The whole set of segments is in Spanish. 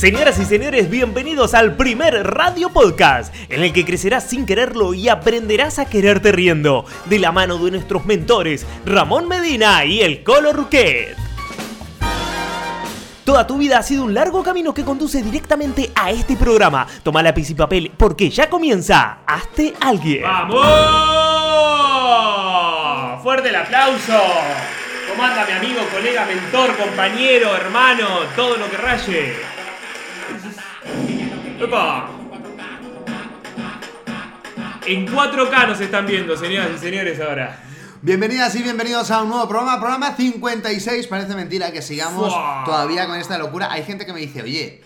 Señoras y señores, bienvenidos al primer radio podcast, en el que crecerás sin quererlo y aprenderás a quererte riendo, de la mano de nuestros mentores, Ramón Medina y el Colo Ruquet. Toda tu vida ha sido un largo camino que conduce directamente a este programa. Toma lápiz y papel porque ya comienza Hazte Alguien. ¡Vamos! ¡Fuerte el aplauso! ¿Cómo mi amigo, colega, mentor, compañero, hermano, todo lo que raye? ¡Epa! En 4K nos están viendo, señoras y señores, ahora. Bienvenidas y bienvenidos a un nuevo programa, programa 56. Parece mentira que sigamos Fua. todavía con esta locura. Hay gente que me dice, oye,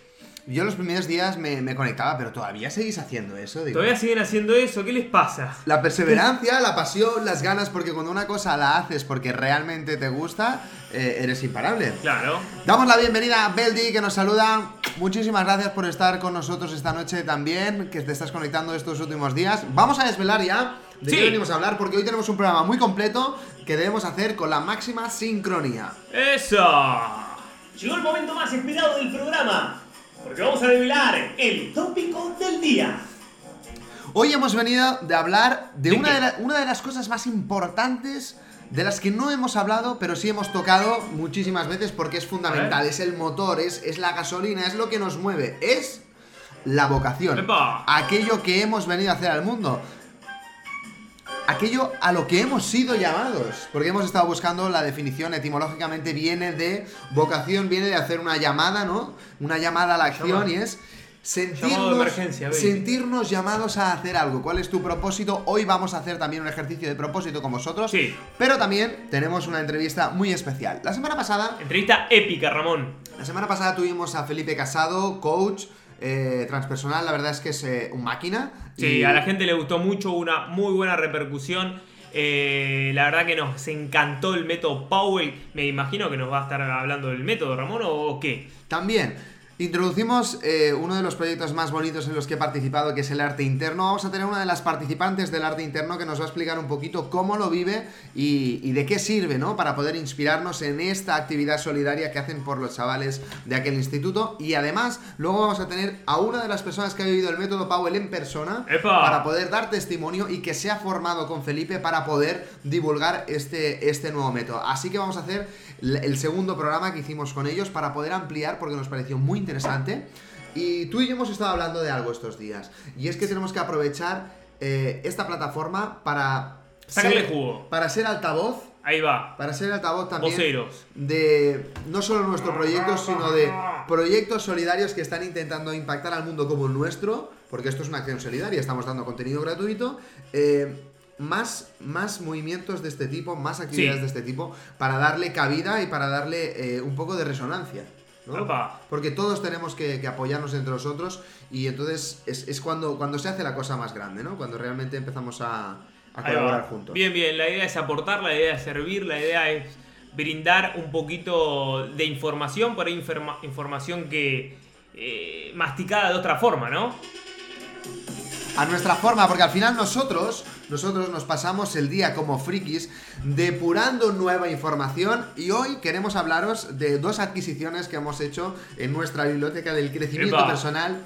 yo los primeros días me, me conectaba, pero todavía seguís haciendo eso. Digo, ¿Todavía siguen haciendo eso? ¿Qué les pasa? La perseverancia, la pasión, las ganas, porque cuando una cosa la haces porque realmente te gusta, eh, eres imparable. Claro. Damos la bienvenida a Beldi que nos saluda. Muchísimas gracias por estar con nosotros esta noche también, que te estás conectando estos últimos días. Vamos a desvelar ya de Sí. qué venimos a hablar, porque hoy tenemos un programa muy completo que debemos hacer con la máxima sincronía. ¡Eso! Llegó el momento más esperado del programa, porque vamos a revelar el tópico del día. Hoy hemos venido de hablar de, ¿De una, de la- una de las cosas más importantes de las que no hemos hablado, pero sí hemos tocado muchísimas veces porque es fundamental. Es el motor, es, es la gasolina, es lo que nos mueve, es la vocación. ¡Epa! Aquello que hemos venido a hacer al mundo. Aquello a lo que hemos sido llamados. Porque hemos estado buscando la definición, etimológicamente viene de vocación, viene de hacer una llamada, ¿no? Una llamada a la acción y es sentirnos, sentirnos llamados a hacer algo. ¿Cuál es tu propósito? Hoy vamos a hacer también un ejercicio de propósito con vosotros. Sí. Pero también tenemos una entrevista muy especial. La semana pasada Entrevista épica, Ramón. la semana pasada tuvimos a Felipe Casado, coach eh, transpersonal. La verdad es que es eh, un máquina. Sí, y- a la gente le gustó mucho, una muy buena repercusión. Eh, la verdad que nos encantó el método Powell. Me imagino que nos va a estar hablando del método, Ramón, o qué. También introducimos eh, uno de los proyectos más bonitos en los que he participado, que es el arte interno. Vamos a tener una de las participantes del arte interno que nos va a explicar un poquito cómo lo vive y, y de qué sirve, ¿no? Para poder inspirarnos en esta actividad solidaria que hacen por los chavales de aquel instituto. Y además, luego vamos a tener a una de las personas que ha vivido el método Powell en persona ¡Epa! para poder dar testimonio y que se ha formado con Felipe para poder divulgar este, este nuevo método. Así que vamos a hacer el segundo programa que hicimos con ellos para poder ampliar porque nos pareció muy interesante. Y tú y yo hemos estado hablando de algo estos días. Y es que tenemos que aprovechar eh, esta plataforma para... Sácale ser- jugo. Para ser altavoz. Ahí va. Para ser altavoz también Voceros. de no solo nuestro proyecto, sino de proyectos solidarios que están intentando impactar al mundo como el nuestro, porque esto es una acción solidaria, estamos dando contenido gratuito. eh, más, más movimientos de este tipo, más actividades Sí. de este tipo, para darle cabida y para darle eh, un poco de resonancia. ¿no? Porque todos tenemos que, que apoyarnos entre nosotros y entonces es, es cuando, cuando se hace la cosa más grande, ¿no? Cuando realmente empezamos a, a colaborar juntos. Bien, bien. La idea es aportar, la idea es servir, la idea es brindar un poquito de información, por ahí informa- información que eh, masticada de otra forma, ¿no? A nuestra forma, porque al final nosotros, nosotros nos pasamos el día como frikis depurando nueva información y hoy queremos hablaros de dos adquisiciones que hemos hecho en nuestra biblioteca del crecimiento Epa. personal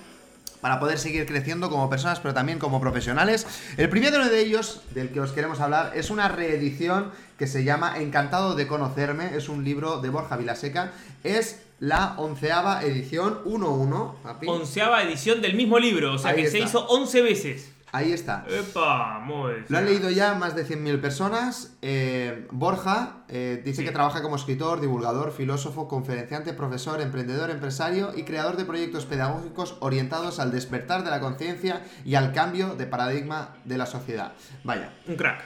para poder seguir creciendo como personas, pero también como profesionales. El primero de ellos, del que os queremos hablar, es una reedición que se llama Encantado de conocerme. Es un libro de Borja Vilaseca. Es la onceava edición 1-1. papi. Onceava edición del mismo libro, o sea Ahí que se hizo 11 veces. Ahí está. Epa, muy. Lo han leído ya más de 100.000 personas. Eh, Borja eh, dice Sí. que trabaja como escritor, divulgador, filósofo, conferenciante, profesor, emprendedor, empresario y creador de proyectos pedagógicos orientados al despertar de la conciencia y al cambio de paradigma de la sociedad. Vaya, Un crack.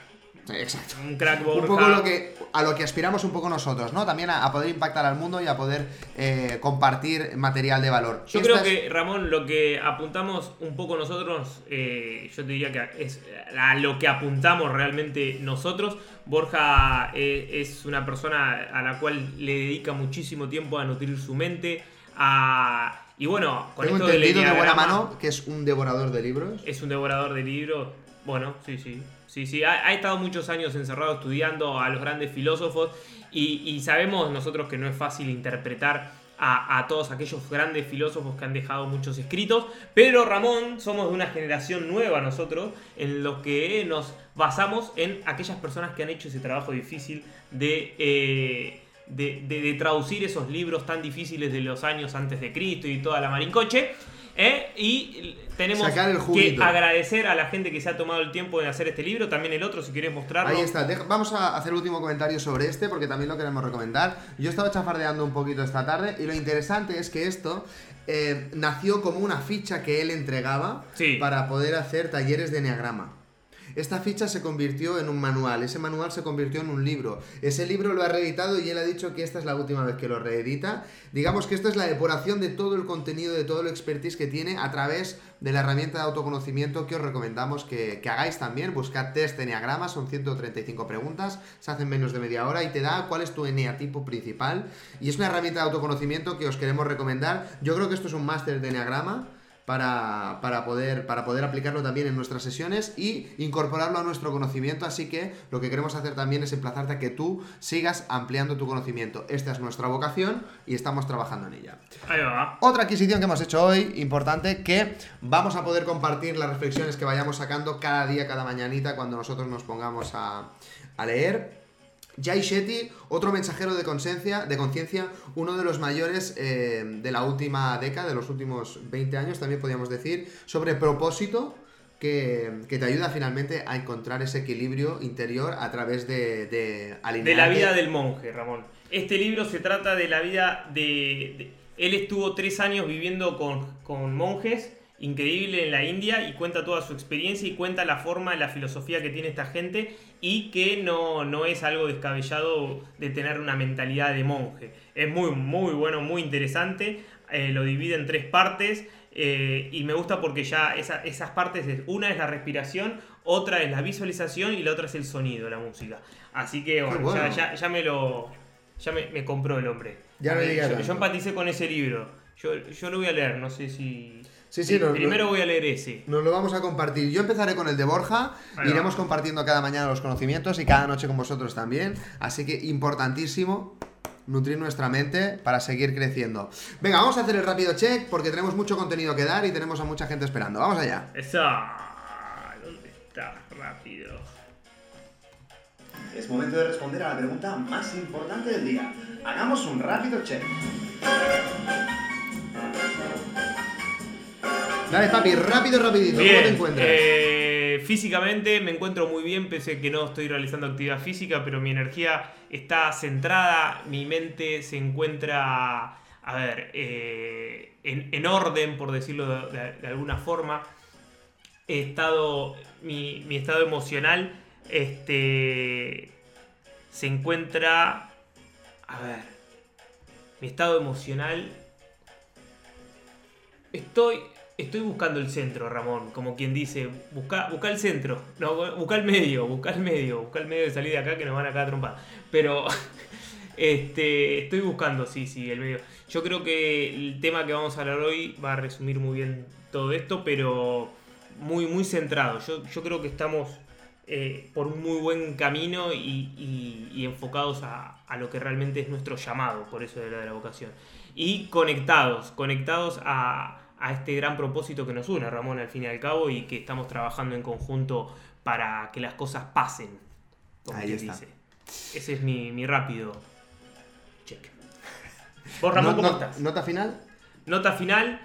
Exacto. Un crack Borja. Un poco lo que, a lo que aspiramos un poco nosotros, ¿no? También a, a poder impactar al mundo y a poder eh, compartir material de valor. Yo Esta creo que, Ramón, lo que apuntamos un poco nosotros, eh, yo te diría que es a lo que apuntamos realmente nosotros. Borja eh, es una persona a la cual le dedica muchísimo tiempo a nutrir su mente, a... Y bueno, con Tengo esto entendido de buena mano que es un devorador de libros. Es un devorador de libros. Bueno, sí, sí. Sí, sí. Ha, estado muchos años encerrado estudiando a los grandes filósofos y, sabemos nosotros que no es fácil interpretar a, a todos aquellos grandes filósofos que han dejado muchos escritos. Pero Ramón, somos de una generación nueva nosotros, en los que nos basamos en aquellas personas que han hecho ese trabajo difícil de... eh, de, de- de traducir esos libros tan difíciles de los años antes de Cristo y toda la marincoche. ¿Eh? Y tenemos Sacar el que agradecer a la gente que se ha tomado el tiempo de hacer este libro. También el otro, si querés mostrarlo. Ahí está, vamos a hacer el último comentario sobre este porque también lo queremos recomendar. Yo he estado chafardeando un poquito esta tarde y lo interesante es que esto eh, nació como una ficha que él entregaba Sí. para poder hacer talleres de enneagrama. Esta ficha se convirtió en un manual, ese manual se convirtió en un libro. Ese libro lo ha reeditado y él ha dicho que esta es la última vez que lo reedita. Digamos que esto es la depuración de todo el contenido, de todo el expertise que tiene a través de la herramienta de autoconocimiento que os recomendamos que, que hagáis también. Buscad test Enneagrama, son 135 preguntas, se hacen menos de media hora y te da cuál es tu eneatipo principal. Y es una herramienta de autoconocimiento que os queremos recomendar. Yo creo que esto es un máster de Enneagrama para, para, poder, para poder aplicarlo también en nuestras sesiones y incorporarlo a nuestro conocimiento. Así que lo que queremos hacer también es emplazarte a que tú sigas ampliando tu conocimiento. Esta es nuestra vocación y estamos trabajando en ella. Ahí va. Otra adquisición que hemos hecho hoy, importante, que vamos a poder compartir las reflexiones que vayamos sacando cada día, cada mañanita, cuando nosotros nos pongamos a, a leer. Jay Shetty, otro mensajero de conciencia, de conciencia, uno de los mayores eh, de la última década, de los últimos 20 años, también podríamos decir, sobre propósito, que, que te ayuda finalmente a encontrar ese equilibrio interior a través de, de De la vida del monje, Ramón. Este libro se trata de la vida de... de- él estuvo tres años viviendo con, con monjes, increíble en la India, y cuenta toda su experiencia y cuenta la forma, la filosofía que tiene esta gente y que no, no es algo descabellado de tener una mentalidad de monje. Es muy, muy bueno, muy interesante. eh, lo divide en tres partes. eh, y me gusta porque ya esa- esas partes, es, una es la respiración, otra es la visualización y la otra es el sonido, la música. Así que bueno, bueno. ya, ya- ya me lo. Ya me, me compró el hombre. Ya no Eh, yo, yo empaticé con ese libro. Yo, yo lo voy a leer, no sé si. Sí, sí, no- Primero voy a leer ese. Nos lo vamos a compartir. Yo empezaré con el de Borja. Ahí va. Iremos compartiendo cada mañana los conocimientos y cada noche con vosotros también. Así que importantísimo nutrir nuestra mente para seguir creciendo. Venga, vamos a hacer el rápido check porque tenemos mucho contenido que dar y tenemos a mucha gente esperando. Vamos allá. Esa. ¿Dónde está? Rápido. Es momento de responder a la pregunta más importante del día. Hagamos un rápido check. Dale, papi, rápido, rapidito. ¿Cómo te encuentras? eh, físicamente me encuentro muy bien, pese a que no estoy realizando actividad física, pero mi energía está centrada, mi mente se encuentra, a ver, eh, en, en orden, por decirlo de, de- de alguna forma. He estado, mi, mi estado emocional este, se encuentra, a ver, mi estado emocional Estoy, estoy buscando el centro, Ramón. Como quien dice, busca, busca el centro. No, busca el medio, busca el medio. Busca el medio de salir de acá que nos van a caer trompada. Pero este, estoy buscando, sí, sí, el medio. Yo creo que el tema que vamos a hablar hoy va a resumir muy bien todo esto, pero muy, muy centrado. Yo, yo creo que estamos eh, por un muy buen camino y enfocados a, a lo que realmente es nuestro llamado, por eso de la de la vocación. Y conectados, conectados a, a este gran propósito que nos une, Ramón, al fin y al cabo, y que estamos trabajando en conjunto para que las cosas pasen. Como Ahí está. dice. Ese es mi, mi rápido check. Vos, Ramón, No- ¿cómo no- estás? ¿Nota final? Nota final,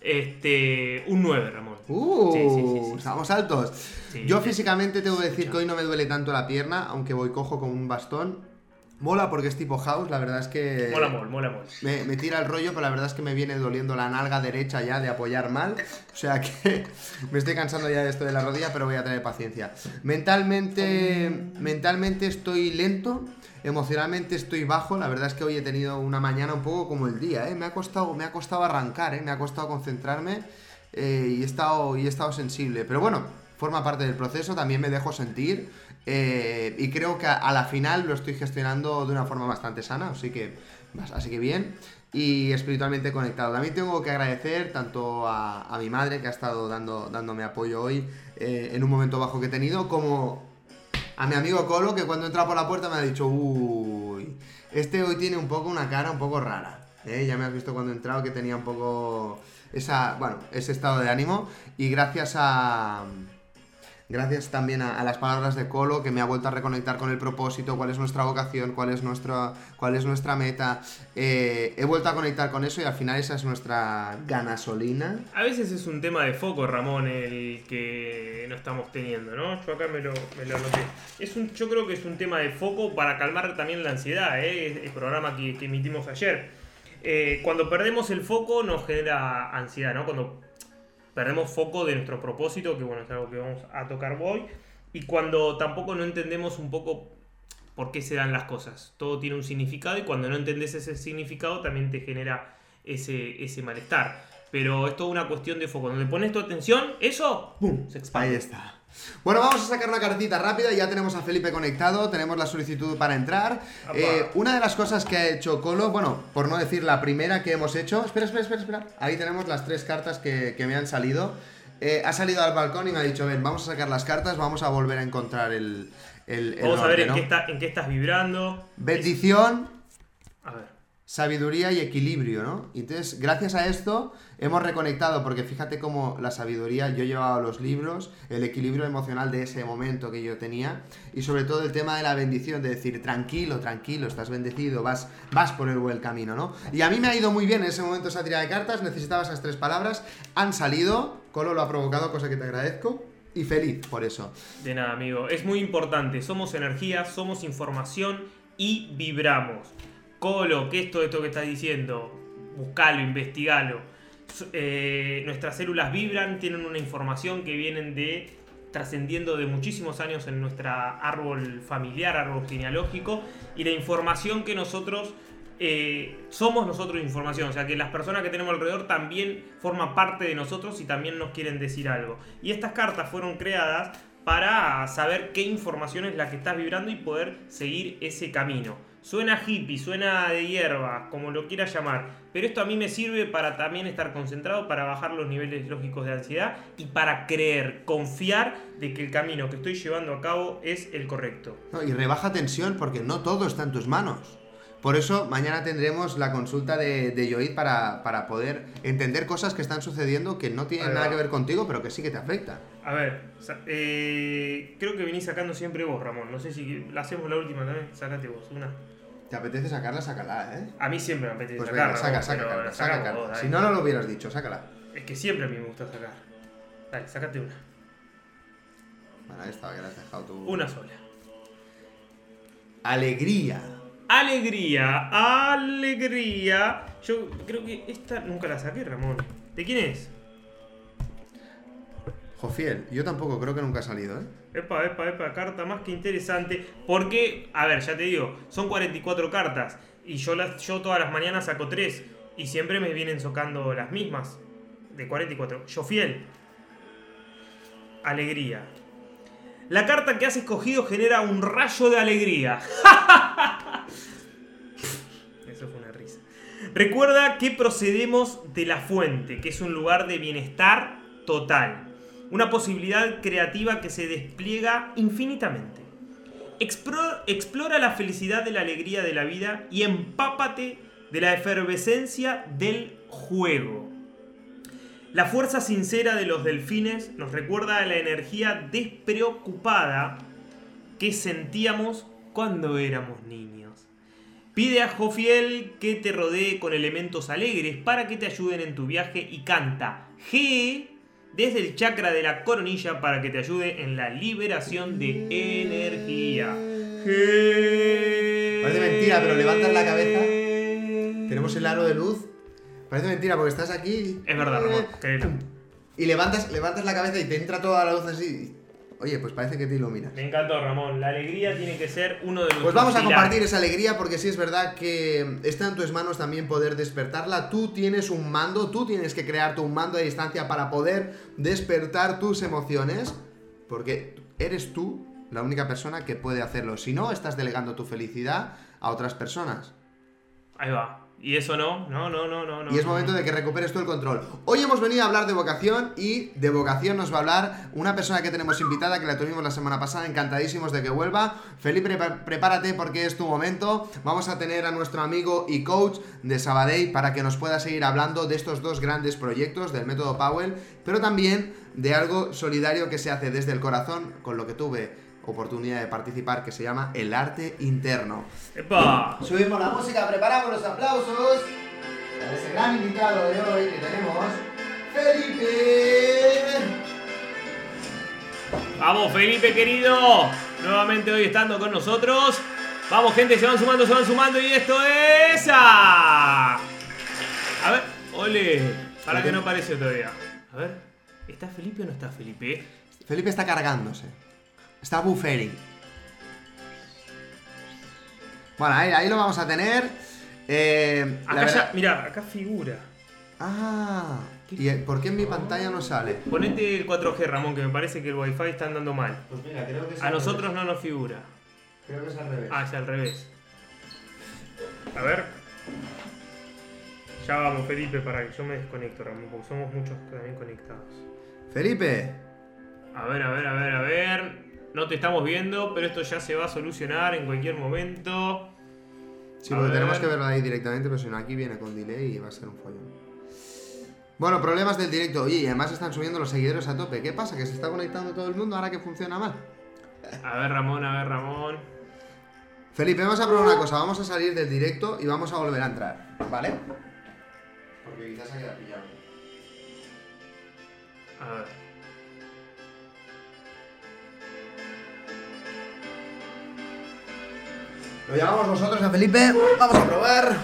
este, un 9, Ramón. Uh, Sí, sí, sí, estamos altos. Yo físicamente tengo que decir que hoy no me duele tanto la pierna, aunque voy cojo con un bastón. Mola porque es tipo house, la verdad es que... Mola mol, mola mol. Me, me tira el rollo, pero la verdad es que me viene doliendo la nalga derecha ya de apoyar mal. O sea que me estoy cansando ya de esto de la rodilla, pero voy a tener paciencia. Mentalmente, mentalmente estoy lento, emocionalmente estoy bajo. La verdad es que hoy he tenido una mañana un poco como el día, ¿eh? Me ha costado, me ha costado arrancar, ¿eh? Me ha costado concentrarme eh, y, he estado, y he estado sensible. Pero bueno, forma parte del proceso, también me dejo sentir. Eh, y creo que a, la final lo estoy gestionando de una forma bastante sana, así que, así que bien. Y espiritualmente conectado. También tengo que agradecer tanto a, a mi madre que ha estado dando, dándome apoyo hoy eh, en un momento bajo que he tenido, como a mi amigo Colo que cuando entra por la puerta me ha dicho, uy, este hoy tiene un poco una cara un poco rara. ¿eh? Ya me has visto cuando he entrado que tenía un poco esa, bueno, ese estado de ánimo. Y gracias a. Gracias también a, a las palabras de Colo que me ha vuelto a reconectar con el propósito, cuál es nuestra vocación, cuál es nuestra, cuál es nuestra meta. Eh, he vuelto a conectar con eso y al final esa es nuestra ganasolina. A veces es un tema de foco, Ramón, el que no estamos teniendo, ¿no? Yo acá me lo, me lo anoté. Es un, yo creo que es un tema de foco para calmar también la ansiedad, ¿eh? El programa que, que emitimos ayer. Eh, cuando perdemos el foco nos genera ansiedad, ¿no? Cuando perdemos foco de nuestro propósito, que bueno, es algo que vamos a tocar hoy. Y cuando tampoco no entendemos un poco por qué se dan las cosas. Todo tiene un significado y cuando no entendés ese significado también te genera ese, ese malestar. Pero es toda una cuestión de foco. Donde pones tu atención, eso, ¡pum! se expande. Ahí está. Bueno, vamos a sacar una cartita rápida. Ya tenemos a Felipe conectado, tenemos la solicitud para entrar. Eh, una de las cosas que ha hecho Colo, bueno, por no decir la primera que hemos hecho. Espera, espera, espera, espera. Ahí tenemos las tres cartas que, que me han salido. Eh, ha salido al balcón y me ha dicho: Ven, vamos a sacar las cartas, vamos a volver a encontrar el. el- el Vamos a ver en, ¿no? qué está, en qué estás vibrando. Bendición. Sabiduría y equilibrio, ¿no? Y Entonces, gracias a esto hemos reconectado, porque fíjate cómo la sabiduría, yo llevaba los libros, el equilibrio emocional de ese momento que yo tenía, y sobre todo el tema de la bendición, de decir, tranquilo, tranquilo, estás bendecido, vas, vas por el buen camino, ¿no? Y a mí me ha ido muy bien en ese momento esa tirada de cartas, necesitaba esas tres palabras, han salido, Colo lo ha provocado, cosa que te agradezco, y feliz por eso. De nada, amigo. Es muy importante. Somos energía, somos información y vibramos. Colo, ¿qué es todo esto que estás diciendo? Buscalo, investigalo. Eh, nuestras células vibran, tienen una información que vienen de trascendiendo de muchísimos años en nuestra árbol familiar, árbol genealógico, y la información que nosotros eh, somos nosotros información, o sea que las personas que tenemos alrededor también forman parte de nosotros y también nos quieren decir algo. Y estas cartas fueron creadas para saber qué información es la que estás vibrando y poder seguir ese camino. Suena hippie, suena de hierba, como lo quieras llamar, pero esto a mí me sirve para también estar concentrado, para bajar los niveles lógicos de ansiedad y para creer, confiar de que el camino que estoy llevando a cabo es el correcto. No, y rebaja tensión porque no todo está en tus manos. Por eso mañana tendremos la consulta de, de Yoid para, para poder entender cosas que están sucediendo que no tienen nada que ver contigo, pero que sí que te afectan. A ver, eh, creo que venís sacando siempre vos, Ramón. No sé si la hacemos la última también. Sacate vos, una. ¿Te apetece sacarla? Sácala, ¿eh? A mí siempre me apetece Pues sacar, venga, saca, saca, saca vos, dale. Si no, no lo hubieras dicho, sácala. Es que siempre a mí me gusta sacar. Dale, sacate una. Bueno, estaba, que la has dejado tú. Una sola. Alegría. Alegría, alegría. Yo creo que esta nunca la saqué, Ramón. ¿De quién es? Jofiel, yo tampoco creo que nunca ha salido, ¿eh? Epa, epa, epa, carta más que interesante. Porque, a ver, ya te digo, son 44 cartas. Y yo, las, yo todas las mañanas saco 3. Y siempre me vienen socando las mismas. De 44. Yo fiel. Alegría. La carta que has escogido genera un rayo de alegría. Eso fue una risa. Recuerda que procedemos de la fuente, que es un lugar de bienestar total. Una posibilidad creativa que se despliega infinitamente. Explora la felicidad de la alegría de la vida y empápate de la efervescencia del juego. La fuerza sincera de los delfines nos recuerda a la energía despreocupada que sentíamos cuando éramos niños. Pide a Jofiel que te rodee con elementos alegres para que te ayuden en tu viaje y canta G desde el chakra de la coronilla para que te ayude en la liberación de energía. Parece mentira, pero levantas la cabeza. Tenemos el aro de luz. Parece mentira porque estás aquí. Es verdad, Ramón, créelo. Y levantas, levantas la cabeza y te entra toda la luz así. Oye, pues parece que te iluminas. Me encantó, Ramón. La alegría tiene que ser uno de los Pues vamos a compartir esa alegría porque sí es verdad que está en tus manos también poder despertarla. Tú tienes un mando, tú tienes que crearte un mando a distancia para poder despertar tus emociones. Porque eres tú la única persona que puede hacerlo. Si no, estás delegando tu felicidad a otras personas. Ahí va. Y eso no, no, no, no, no. Y es momento de que recuperes tú el control. Hoy hemos venido a hablar de vocación y de vocación nos va a hablar una persona que tenemos invitada, que la tuvimos la semana pasada, encantadísimos de que vuelva. Felipe, prepárate porque es tu momento. Vamos a tener a nuestro amigo y coach de Sabadell para que nos pueda seguir hablando de estos dos grandes proyectos del método Powell, pero también de algo solidario que se hace desde el corazón, con lo que tuve oportunidad de participar, que se llama el arte interno. ¡Epa! Subimos la música, preparamos los aplausos para ese gran invitado de hoy que tenemos, Felipe. Vamos, Felipe querido. Nuevamente hoy estando con nosotros. Vamos, gente, se van sumando, se van sumando. Y esto es. ¡ah! A ver, ole. Para que no aparece todavía. A ver, ¿está Felipe o no está Felipe? Felipe está cargándose. Está buffering. Bueno, ahí, ahí lo vamos a tener. Eh, la Acá ya, mira, acá figura. Ah, ¿y por qué en mi pantalla no sale? Ponete el 4G, Ramón, que me parece que el wifi está andando mal. Pues mira, creo que es A nosotros no nos figura. Creo que es al revés. Ah, es al revés. A ver. Ya vamos, Felipe, para que yo me desconecto, Ramón, porque somos muchos también conectados. Felipe, A ver, a ver, a ver, a ver. No te estamos viendo, pero esto ya se va a solucionar en cualquier momento. Sí, A porque ver. tenemos que verlo ahí directamente, pero si no aquí viene con delay y va a ser un follón. Bueno, problemas del directo. Oye, y además están subiendo los seguidores a tope. ¿Qué pasa? ¿Que se está conectando todo el mundo ahora que funciona mal? A ver, Ramón, a ver, Ramón. Felipe, vamos a probar una cosa. Vamos a salir del directo y vamos a volver a entrar. ¿Vale? Porque quizás se queda pillado. A ver. Lo llamamos nosotros a Felipe. Vamos a probar.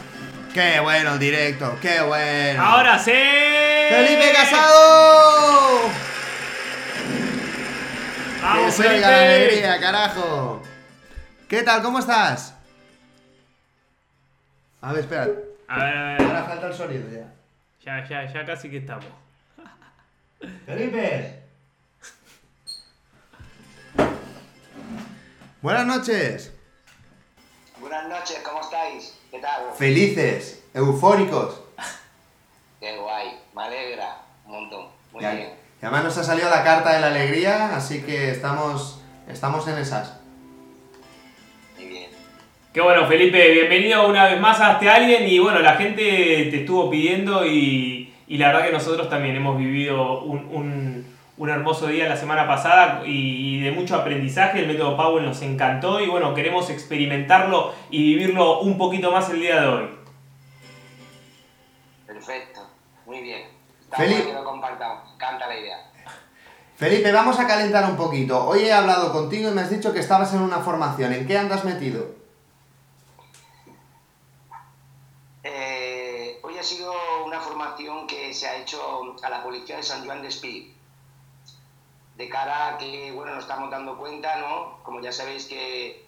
¡Qué bueno el directo! ¡Qué bueno! ¡Ahora sí! ¡Felipe Casado! ¡Que ¡Vamos, oiga Felipe! la alegría, carajo! ¿Qué tal? ¿Cómo estás? A ver, espera. A ver, a ver. Ahora falta el sonido ya. Ya, ya, ya casi que estamos. ¡Felipe! Buenas noches. Felices, eufóricos. Qué guay, me alegra un montón. Muy Ya- bien. y además nos ha salido la carta de la alegría, así que estamos, estamos en esas. Muy bien. Qué bueno, Felipe, bienvenido una vez más a Hazte Alguien y bueno, la gente te estuvo pidiendo y, y la verdad que nosotros también hemos vivido un, un- un hermoso día la semana pasada y, de mucho aprendizaje, el método Powell nos encantó y bueno, queremos experimentarlo y vivirlo un poquito más el día de hoy. Perfecto. Muy bien. Está guay que lo compartamos. Me encanta la idea. Felipe, vamos a calentar un poquito. Hoy he hablado contigo y me has dicho que estabas en una formación. ¿En qué andas metido? Eh, hoy ha sido una formación que se ha hecho a la Policía de San Juan de Espí. De cara a que, bueno, nos estamos dando cuenta, ¿no? Como ya sabéis que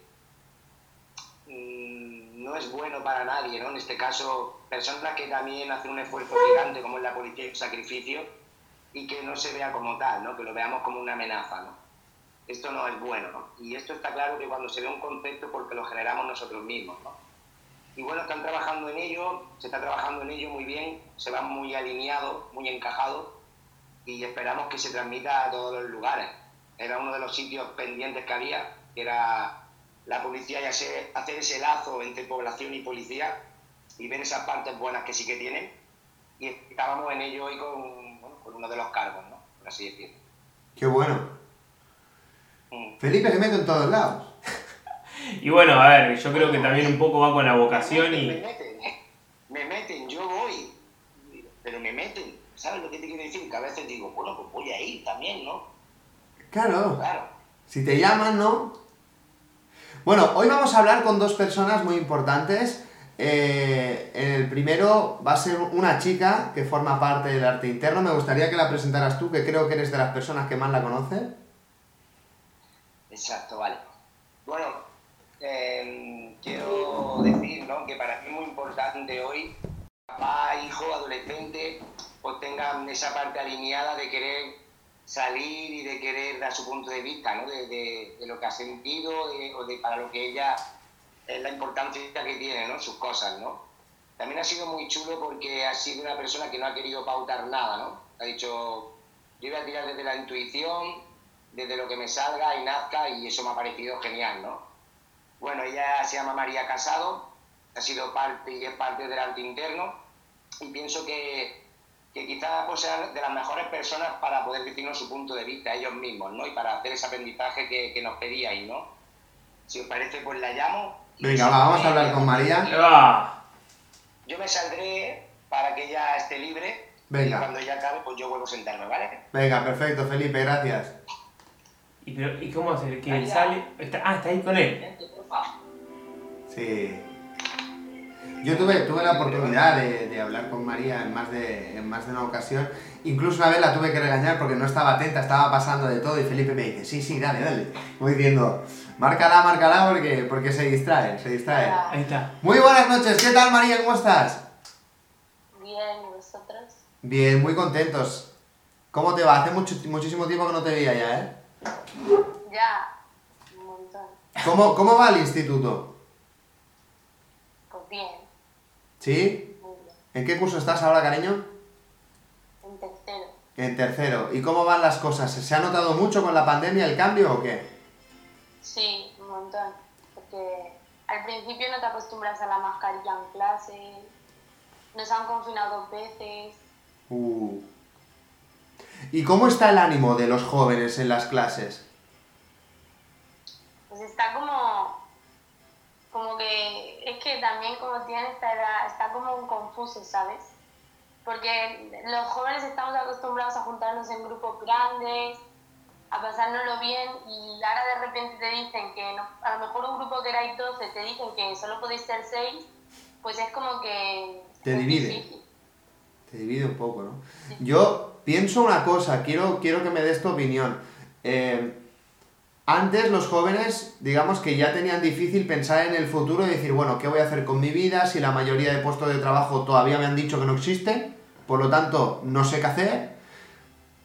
mm, no es bueno para nadie, ¿no? En este caso, personas que también hacen un esfuerzo gigante, como es la policía el sacrificio, y que no se vea como tal, ¿no? Que lo veamos como una amenaza, ¿no? Esto no es bueno, ¿no? Y esto está claro que cuando se ve un concepto porque lo generamos nosotros mismos, ¿no? Y bueno, están trabajando en ello, se está trabajando en ello muy bien, se va muy alineado, muy encajado y esperamos que se transmita a todos los lugares. Era uno de los sitios pendientes que había, que era la policía y hacer, hacer ese lazo entre población y policía y ver esas partes buenas que sí que tienen. Y estábamos en ello hoy con, bueno, con uno de los cargos, ¿no? Por así decirlo. Qué bueno. Mm. Felipe se mete en todos lados. Y bueno, a ver, yo creo que también un poco va con la vocación me y... meten, me meten, yo voy, pero me meten, ¿sabes lo que te quiero decir? Que a veces digo, bueno, pues voy a ir también, ¿no? Claro. Claro. Si te llaman, ¿no? Bueno, hoy vamos a hablar con dos personas muy importantes. Eh, el primero va a ser una chica que forma parte del arte interno. Me gustaría que la presentaras tú, que creo que eres de las personas que más la conocen. Exacto, vale. Bueno, eh, quiero decir ¿no? que para mí es muy importante hoy, papá, hijo, adolescente, pues tengan esa parte alineada de querer salir y de querer dar su punto de vista, ¿no? de, lo que ha sentido de- o de para lo que ella es la importancia que tiene, ¿no? sus cosas, ¿no? también ha sido muy chulo porque ha sido una persona que no ha querido pautar nada, ¿no? Ha dicho, yo voy a tirar desde la intuición, desde lo que me salga y nazca, y eso me ha parecido genial, ¿no? Bueno, ella se llama María Casado, ha sido parte y es parte del arte interno, y pienso que, que quizás pues, sean de las mejores personas para poder decirnos su punto de vista ellos mismos, ¿no? Y para hacer ese aprendizaje que, que nos pedíais, ¿no? Si os parece, pues la llamo. Venga, va, vamos a hablar con María. Va. Yo me saldré para que ella esté libre. Venga. Y cuando ella acabe, pues yo vuelvo a sentarme, ¿vale? Venga, perfecto, Felipe, gracias. ¿Y, pero, ¿y cómo hace? ¿Que sale? Está- ah, está ahí con él. Sí. Yo tuve, tuve la oportunidad de, de hablar con María en más, de, en más de una ocasión. Incluso una vez la tuve que regañar porque no estaba atenta, estaba pasando de todo y Felipe me dice, sí, sí, dale, dale. Voy diciendo, márcala, márcala porque, porque se distrae, se distrae. Ahí está. Muy buenas noches, ¿qué tal María? ¿Cómo estás? Bien, ¿y vosotros? Bien, muy contentos. ¿Cómo te va? Hace mucho, muchísimo tiempo que no te veía ya, ¿eh? Ya, un montón. ¿Cómo, cómo va el instituto? Pues bien, ¿Sí? ¿En qué curso estás ahora, cariño? En tercero. En tercero. ¿Y cómo van las cosas? ¿Se ha notado mucho con la pandemia el cambio o qué? Sí, un montón. Porque al principio no te acostumbras a la mascarilla en clase. Nos han confinado dos veces. Uh. ¿Y cómo está el ánimo de los jóvenes en las clases? Pues está como. Como que. Es que también, como tiene esta edad, está como confuso, ¿sabes? Porque los jóvenes estamos acostumbrados a juntarnos en grupos grandes, a pasárnoslo bien, y ahora de repente te dicen que no- a lo mejor un grupo que erais 12 te dicen que solo podéis ser 6, pues es como que. Te divide. difícil. Te divide un poco, ¿no? Yo pienso una cosa, quiero, quiero que me des tu opinión. Eh, antes los jóvenes, digamos que ya tenían difícil pensar en el futuro y decir, bueno, ¿qué voy a hacer con mi vida si la mayoría de puestos de trabajo todavía me han dicho que no existen? Por lo tanto, no sé qué hacer.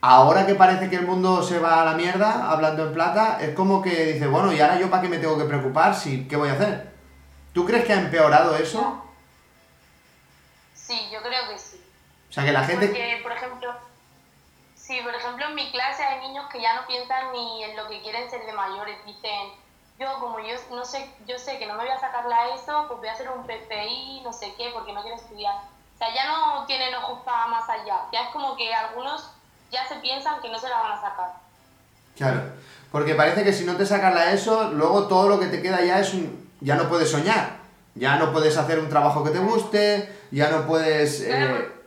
Ahora que parece que el mundo se va a la mierda, hablando en plata, es como que dice, bueno, ¿y ahora yo para qué me tengo que preocupar? Si, ¿Qué voy a hacer? ¿Tú crees que ha empeorado eso? Sí, yo creo que sí. O sea, que la gente... Porque, por ejemplo, sí, por ejemplo, en mi clase hay niños que ya no piensan ni en lo que quieren ser de mayores. Dicen, yo como yo no sé, yo sé que no me voy a sacar la ESO, pues voy a hacer un PPI, no sé qué, porque no quiero estudiar. O sea, ya no tienen ojos para más allá. Ya es como que algunos ya se piensan que no se la van a sacar. Claro, porque parece que si no te sacas la ESO, luego todo lo que te queda ya es un... ya no puedes soñar, ya no puedes hacer un trabajo que te guste, ya no puedes Claro, eh, porque-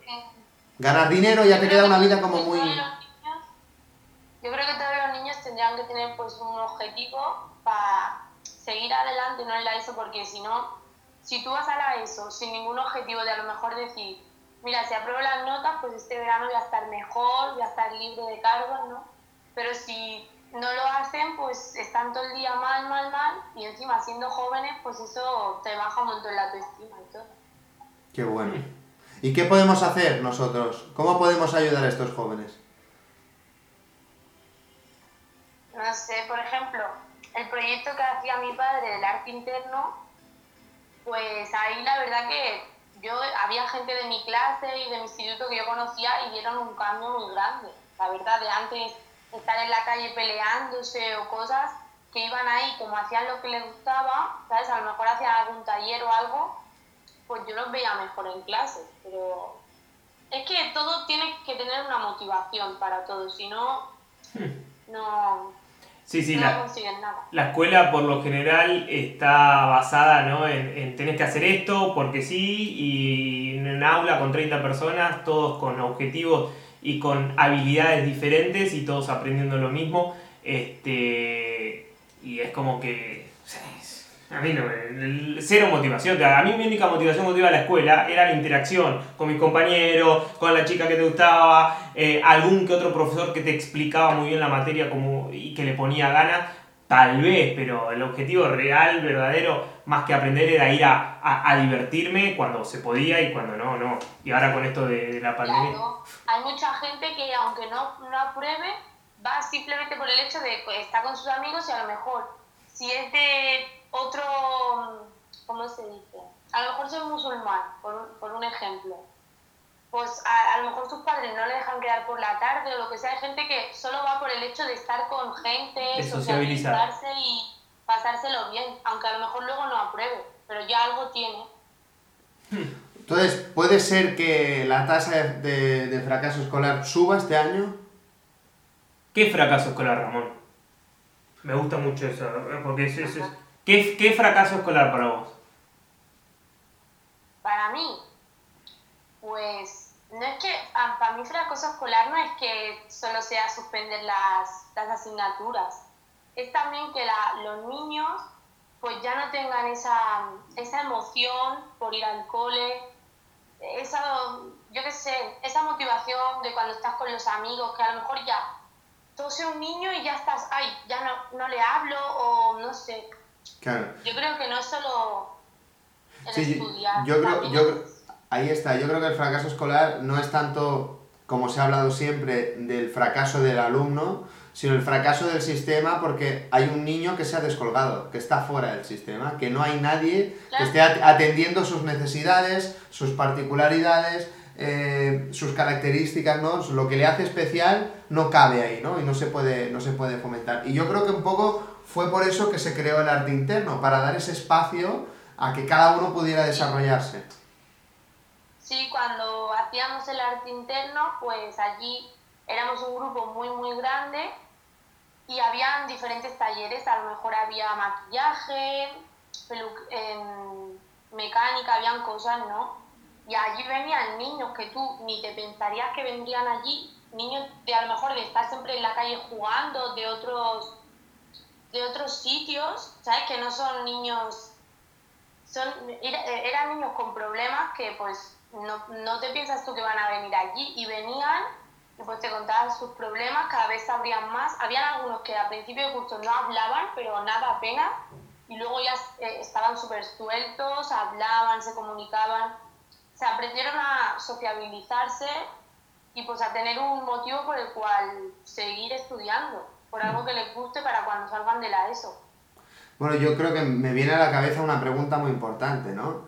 ganar dinero, ya te queda una vida como muy... yo creo que todos los niños tendrían que tener pues un objetivo para seguir adelante, no en la ESO, porque si no, si tú vas a la ESO sin ningún objetivo de a lo mejor decir, mira, si apruebo las notas, pues este verano voy a estar mejor, voy a estar libre de cargos, ¿no? Pero si no lo hacen, pues están todo el día mal, mal, mal, y encima siendo jóvenes, pues eso te baja un montón la autoestima y todo. Qué bueno. ¿Y qué podemos hacer nosotros? ¿Cómo podemos ayudar a estos jóvenes? No sé, por ejemplo, el proyecto que hacía mi padre del arte interno, pues ahí la verdad que yo había gente de mi clase y de mi instituto que yo conocía y vieron un cambio muy grande. La verdad, de antes estar en la calle peleándose o cosas que iban ahí como hacían lo que les gustaba, ¿sabes? A lo mejor hacían algún taller o algo, pues yo los veía mejor en clase. Pero es que todo tiene que tener una motivación para todo, si no, no, Sí, sí, no la, consiguen nada. la escuela por lo general está basada ¿no? en, en tenés que hacer esto porque sí y en un aula con 30 personas, todos con objetivos y con habilidades diferentes y todos aprendiendo lo mismo. Este, y es como que... A mí no, el- cero motivación. A mí mi única motivación cuando iba a la escuela era la interacción con mis compañeros, con la chica que te gustaba, eh, algún que otro profesor que te explicaba muy bien la materia como, y que le ponía ganas, tal vez, pero el objetivo real, verdadero, más que aprender era ir a, a- a divertirme cuando se podía y cuando no, no. Y ahora con esto de, de la pandemia. Claro, hay mucha gente que aunque no, no apruebe, va simplemente por el hecho de que está con sus amigos y a lo mejor si es de otro, ¿cómo se dice? a lo mejor soy musulmán, por, un- por un ejemplo, pues a, a lo mejor sus padres no le dejan quedar por la tarde o lo que sea, hay gente que solo va por el hecho de estar con gente, De sociabilizar. socializarse y pasárselo bien, aunque a lo mejor luego no apruebe, pero ya algo tiene. Entonces, ¿puede ser que la tasa de, de- de fracaso escolar suba este año? ¿Qué fracaso escolar, Ramón? Me gusta mucho eso, porque es, es- es- ¿Qué, ¿Qué fracaso escolar para vos? Para mí, pues no es que, para mí fracaso escolar no es que solo sea suspender las, las asignaturas, es también que los niños pues ya no tengan esa, esa emoción por ir al cole, esa, yo qué sé, esa motivación de cuando estás con los amigos, que a lo mejor ya, tú seas un niño y ya estás, ay, ya no, no le hablo o no sé, Claro. yo creo que no es solo el Sí, estudiar. yo creo, yo ahí está, yo creo que el fracaso escolar no es tanto, como se ha hablado siempre, del fracaso del alumno, sino el fracaso del sistema porque hay un niño que se ha descolgado, que está fuera del sistema, que no hay nadie que Claro. esté at- atendiendo sus necesidades, sus particularidades, eh, sus características, ¿no? Lo que le hace especial no cabe ahí, ¿no? Y no se puede, no se puede fomentar. Y yo creo que un poco fue por eso que se creó el arte interno, para dar ese espacio a que cada uno pudiera desarrollarse. Sí, cuando hacíamos el arte interno, pues allí éramos un grupo muy, muy grande y habían diferentes talleres. A lo mejor había maquillaje, mecánica, habían cosas, ¿no? Y allí venían niños que tú ni te pensarías que vendrían allí, niños de a lo mejor de estar siempre en la calle jugando, de otros, de otros sitios, ¿sabes? Que no son niños son, era- eran niños con problemas que pues no, no te piensas tú que van a venir allí y venían y pues te contaban sus problemas, cada vez se abrían más. Habían algunos que a principio de curso no hablaban, pero nada apenas, y luego ya eh, estaban súper sueltos, hablaban, se comunicaban, se aprendieron a sociabilizarse y pues a tener un motivo por el cual seguir estudiando, por algo que les guste para cuando salgan de la ESO. Bueno, yo creo que me viene a la cabeza una pregunta muy importante, ¿no?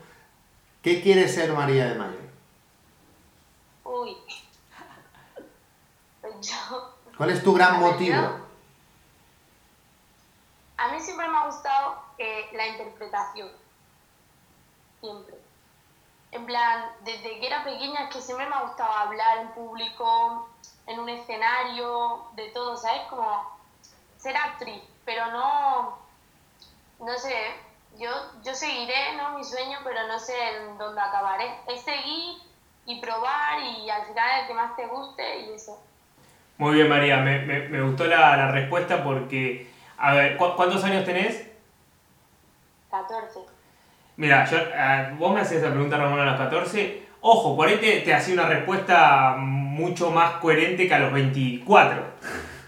¿Qué quiere ser María de Mayor? Uy. Pues yo, ¿Cuál es tu gran motivo? a mí siempre me ha gustado eh, la interpretación. Siempre. En plan, desde que era pequeña es que siempre me ha gustado hablar en público, en un escenario, de todo, ¿sabes? Como ser actriz, pero no, no sé, yo, yo seguiré, ¿no? Mi sueño, pero no sé en dónde acabaré. Es seguir y probar y al final el que más te guste y eso. Muy bien, María, me, me- me gustó la, la respuesta porque, a ver, ¿cu- ¿cuántos años tenés? 14. Mira, yo, eh, vos me hacías esa pregunta, Ramón, a los 14. Ojo, por ahí te, te hacía una respuesta mucho más coherente que a los 24.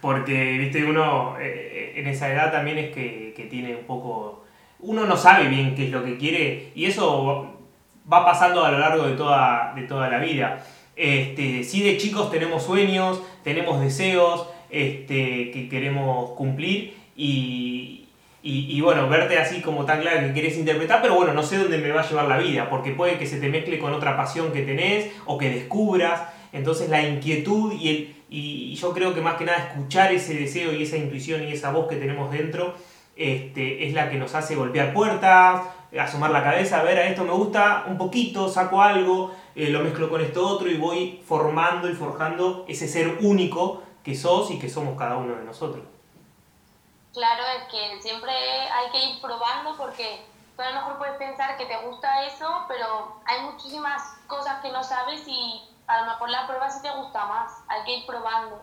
Porque, viste, uno eh, en esa edad también es que, que tiene un poco... Uno no sabe bien qué es lo que quiere y eso va pasando a lo largo de toda, de toda la vida. Este, sí, de chicos tenemos sueños, tenemos deseos este, que queremos cumplir y, y, y bueno, verte así como tan claro que quieres interpretar, pero bueno, no sé dónde me va a llevar la vida, porque puede que se te mezcle con otra pasión que tenés o que descubras. Entonces la inquietud y, el, y yo creo que más que nada escuchar ese deseo y esa intuición y esa voz que tenemos dentro este, es la que nos hace golpear puertas, asomar la cabeza, a ver, a esto me gusta un poquito, saco algo, eh, lo mezclo con esto otro y voy formando y forjando ese ser único que sos y que somos cada uno de nosotros. Claro, es que siempre hay que ir probando porque tú a lo mejor puedes pensar que te gusta eso, pero hay muchísimas cosas que no sabes y a lo mejor la prueba sí te gusta más. Hay que ir probando.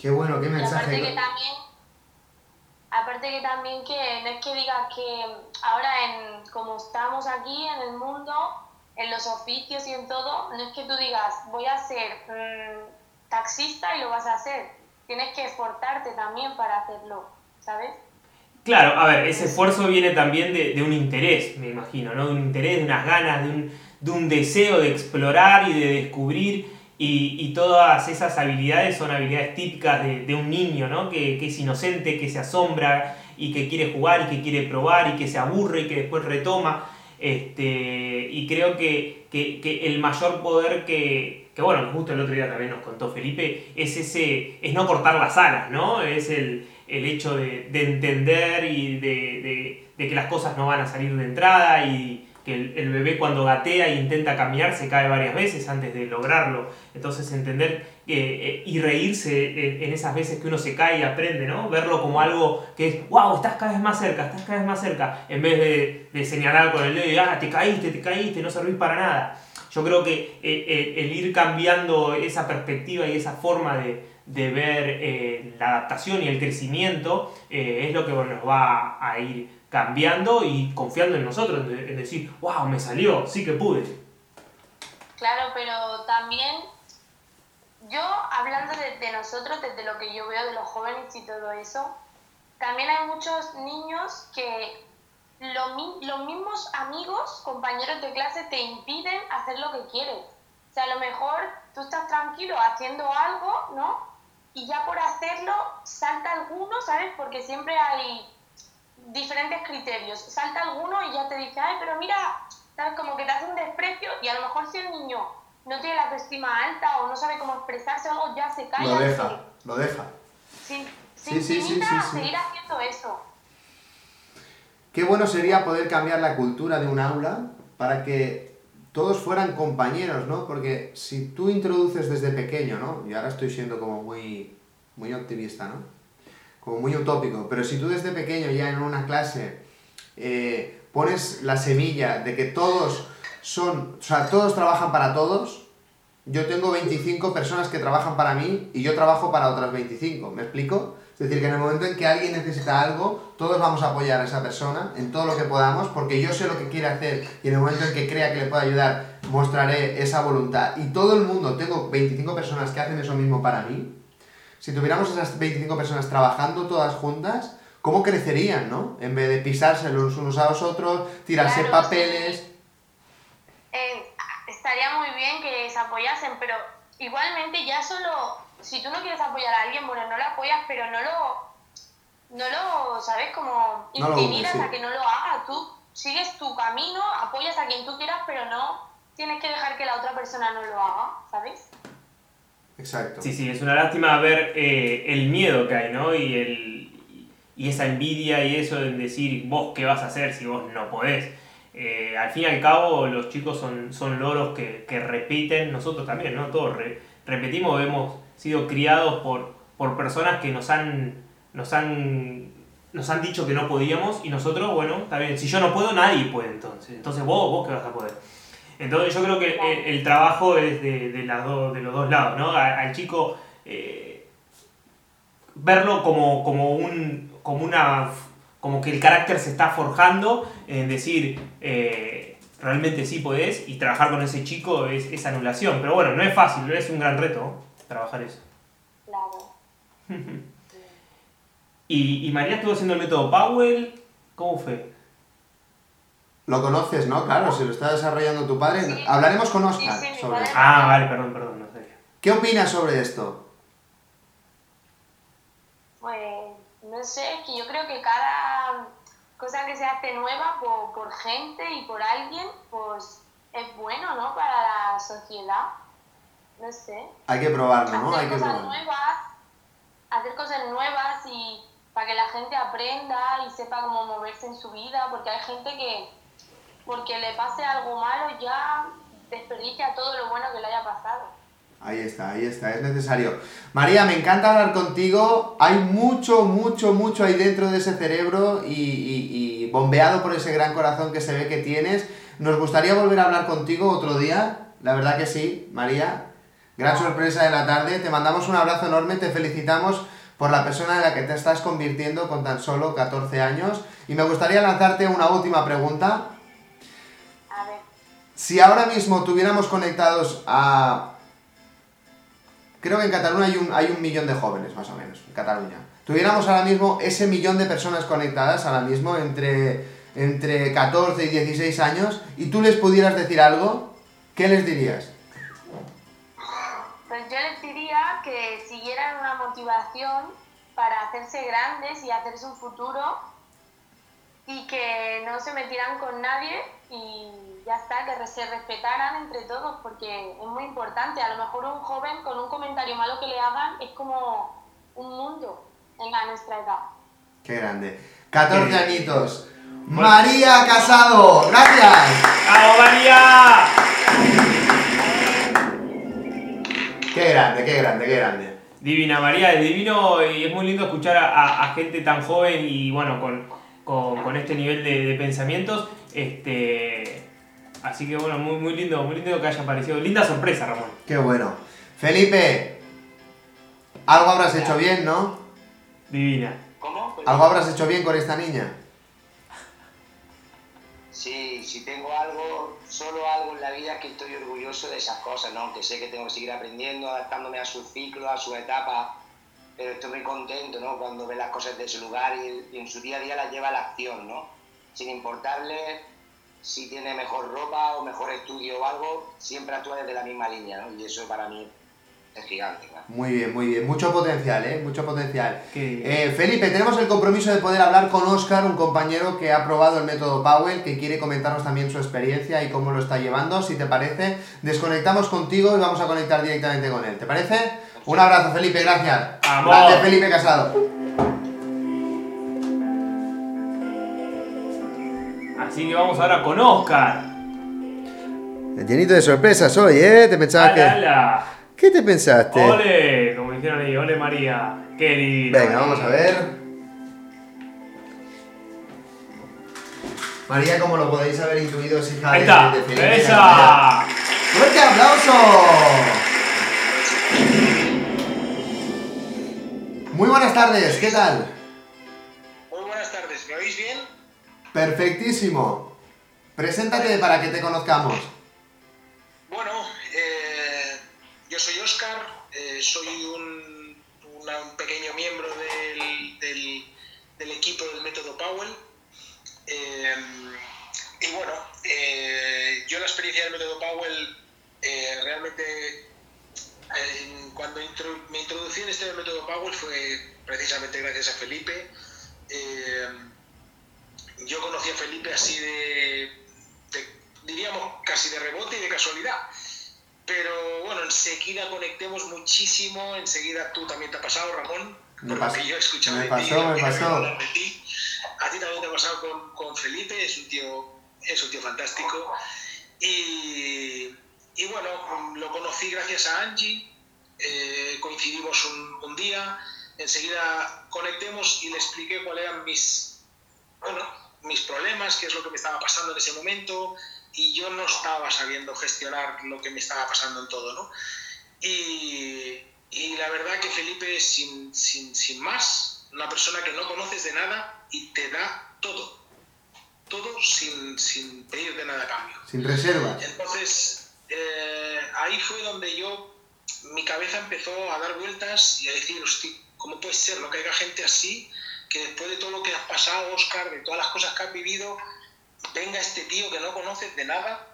Qué bueno, qué Y aparte mensaje. que también, aparte que también que no es que digas que ahora en como estamos aquí en el mundo, en los oficios y en todo, no es que tú digas voy a ser mm, taxista y lo vas a hacer. Tienes que esforzarte también para hacerlo, ¿sabes? Claro, a ver, ese esfuerzo viene también de, de un interés, me imagino, ¿no? De un interés, de unas ganas, de un, de un deseo de explorar y de descubrir. Y, y todas esas habilidades son habilidades típicas de, de un niño, ¿no? Que, que es inocente, que se asombra y que quiere jugar y que quiere probar y que se aburre y que después retoma. Este, y creo que, que- que el mayor poder que, que, bueno, justo el otro día también nos contó Felipe, es ese, es no cortar las alas, ¿no? Es el, el hecho de, de entender y de, de- de que las cosas no van a salir de entrada y que el, el bebé cuando gatea e intenta caminar se cae varias veces antes de lograrlo. Entonces entender eh, eh, y reírse en, en esas veces que uno se cae y aprende, ¿no? Verlo como algo que es, wow, estás cada vez más cerca, estás cada vez más cerca, en vez de, de señalar con el dedo y, ah, te caíste, te caíste, no servís para nada. Yo creo que eh, eh, el ir cambiando esa perspectiva y esa forma de, de ver eh, la adaptación y el crecimiento eh, es lo que nos va a ir cambiando y confiando en nosotros, en, decir, wow, me salió, sí que pude. Claro, pero también yo hablando de, nosotros, desde lo que yo veo de los jóvenes y todo eso, también hay muchos niños que lo los mismos amigos, compañeros de clase, te impiden hacer lo que quieres. O sea, a lo mejor tú estás tranquilo haciendo algo, ¿no? Y ya por hacerlo salta alguno, ¿sabes? Porque siempre hay diferentes criterios. Salta alguno y ya te dice, ay, pero mira, ¿sabes? Como que te hace un desprecio y a lo mejor si el niño no tiene la autoestima alta o no sabe cómo expresarse o algo, ya se calla. Lo deja, lo deja. Sí, sí, sí, sí, sí. seguir haciendo eso. Qué bueno sería poder cambiar la cultura de un aula para que todos fueran compañeros, ¿no? Porque si tú introduces desde pequeño, ¿no? Y ahora estoy siendo como muy, muy optimista, ¿no? Como muy utópico, pero si tú desde pequeño ya en una clase eh, pones la semilla de que todos son, o sea, todos trabajan para todos, yo tengo 25 personas que trabajan para mí y yo trabajo para otras 25, ¿me explico? Es decir, que en el momento en que alguien necesita algo, todos vamos a apoyar a esa persona en todo lo que podamos, porque yo sé lo que quiere hacer y en el momento en que crea que le pueda ayudar, mostraré esa voluntad. Y todo el mundo, tengo 25 personas que hacen eso mismo para mí. Si tuviéramos esas 25 personas trabajando todas juntas, ¿cómo crecerían, no? En vez de pisarse los unos a los otros, tirarse Claro, papeles. sí. Eh, estaría muy bien que se apoyasen, pero igualmente ya solo, si tú no quieres apoyar a alguien, bueno, no lo apoyas, pero no lo, no lo, ¿sabes? Como No intimidas a que no lo haga. Tú sigues tu camino, apoyas a quien tú quieras, pero no tienes que dejar que la otra persona no lo haga, ¿sabes? Exacto. Sí, sí, es una lástima ver eh, el miedo que hay, ¿no? Y, el, y esa envidia y eso de decir, vos qué vas a hacer si vos no podés. Eh, al fin y al cabo, los chicos son, son loros que, que repiten, nosotros también, ¿no? Todos re- repetimos, hemos sido criados por, por personas que nos han, nos, han, nos han dicho que no podíamos y nosotros, bueno, está bien, si yo no puedo, nadie puede entonces. Entonces vos, vos qué vas a poder. Entonces yo creo que el, el trabajo es de, de, las de los dos lados, ¿no? A- Al, chico eh, verlo como, como un como una como que el carácter se está forjando en decir eh, realmente sí podés y trabajar con ese chico es, es anulación. Pero bueno, no es fácil, es un gran reto. Trabajar eso. Claro. Y, y María estuvo haciendo el método Powell, ¿cómo fue? Lo conoces, ¿no? Claro, si lo está desarrollando tu padre. Sí. Hablaremos con Oscar Sí, sí, mi sobre esto. Ah, vale, perdón, perdón, no sé. ¿Qué opinas sobre esto? Pues no sé, es que yo creo que cada cosa que se hace nueva por, por gente y por alguien, pues es bueno, ¿no? Para la sociedad. No sé. Hay que probarlo, ¿no? hacer Hay que cosas probarlo. nuevas, hacer cosas nuevas y para que la gente aprenda y sepa cómo moverse en su vida, porque hay gente que porque le pase algo malo ya desperdicia todo lo bueno que le haya pasado. Ahí está, ahí está, es necesario. María, me encanta hablar contigo. Hay mucho, mucho, mucho ahí dentro de ese cerebro y, y- y bombeado por ese gran corazón que se ve que tienes. Nos gustaría volver a hablar contigo otro día. La verdad que sí, María. Gran sorpresa de la tarde. Te mandamos un abrazo enorme, te felicitamos por la persona en la que te estás convirtiendo con tan solo 14 años. Y me gustaría lanzarte una última pregunta. A ver, Si ahora mismo tuviéramos conectados a... Creo que en Cataluña hay un, hay un millón de jóvenes, más o menos, en Cataluña. Tuviéramos ahora mismo ese millón de personas conectadas, ahora mismo, entre, entre 14 y 16 años, y tú les pudieras decir algo, ¿qué les dirías? Pues yo les diría que siguieran una motivación para hacerse grandes y hacerse un futuro y que no se metieran con nadie y ya está, que se respetaran entre todos, porque es muy importante. A lo mejor un joven con un comentario malo que le hagan es como un mundo en a nuestra edad. Qué grande. 14 añitos. María Casado, gracias. ¡Vamos, María! Qué grande, qué grande, qué grande. Divina María, es divino y es muy lindo escuchar a, a- a gente tan joven y bueno, con, con- con este nivel de, de pensamientos. Este, así que bueno, muy, muy lindo, muy lindo que haya aparecido. Linda sorpresa, Ramón. Qué bueno. Felipe, algo habrás hecho bien, ¿no? Divina. ¿Cómo? Algo habrás hecho bien con esta niña. Sí, si tengo algo, solo algo en la vida es que estoy orgulloso de esas cosas, ¿no? Que sé que tengo que seguir aprendiendo, adaptándome a sus ciclos, a sus etapas, pero estoy muy contento, ¿no? Cuando ve las cosas de su lugar y, y en su día a día las lleva a la acción, ¿no? Sin importarle si tiene mejor ropa o mejor estudio o algo, siempre actúa desde la misma línea, ¿no? Y eso para mí es gigante, claro. Muy bien, muy bien. Mucho potencial, ¿eh? Mucho potencial. Eh, Felipe, tenemos el compromiso de poder hablar con Oscar, un compañero que ha probado el método Powell, que quiere comentarnos también su experiencia y cómo lo está llevando. Si te parece, desconectamos contigo y vamos a conectar directamente con él. ¿Te parece? Un abrazo, Felipe, gracias. Vamos. Grande, Felipe Casado. Así que vamos ahora con Oscar. Llenito de sorpresas hoy, ¿eh? ¿Te pensabas ¡Ala, ala! ¿Qué te pensaste? ¡Ole! Como dijeron ahí, ¡ole María! ¡Qué divina! Venga, vamos a ver. María, como lo podéis haber intuido, es hija ¡Ahí de, está! de Felipe. ¡Esa! ¡Fuerte aplauso! Muy buenas tardes, ¿qué tal? Muy buenas tardes, ¿me oís bien? Perfectísimo. Preséntate para que te conozcamos. Bueno, yo soy Oscar, eh, soy un, pequeño miembro del, equipo del método Powell. Eh, y bueno, eh, yo la experiencia del método Powell realmente cuando me introducí en este método Powell fue precisamente gracias a Felipe. Yo conocí a Felipe así de- diríamos, casi de rebote y de casualidad. Pero bueno, enseguida conectemos muchísimo, enseguida tú también te ha pasado, Ramón, Me por pasó, lo que yo he escuchado me de pasó, ti, me pasó. de ti. A ti también te ha pasado con, con Felipe, es un tío, es un tío fantástico. Y, y bueno, lo conocí gracias a Angie, eh, coincidimos un, un día, enseguida conectemos y le expliqué cuáles eran mis, bueno, mis problemas, qué es lo que me estaba pasando en ese momento, y yo no estaba sabiendo gestionar lo que me estaba pasando en todo, ¿no? Y, y la verdad que Felipe es sin, sin, sin más, una persona que no conoces de nada y te da todo, todo sin, sin pedirte nada a cambio. Sin reservas. Entonces, eh, ahí fue donde yo, mi cabeza empezó a dar vueltas y a decir, hostia, ¿cómo puede ser no que haya gente así, que después de todo lo que has pasado, Oscar, de todas las cosas que has vivido, venga este tío que no conoces de nada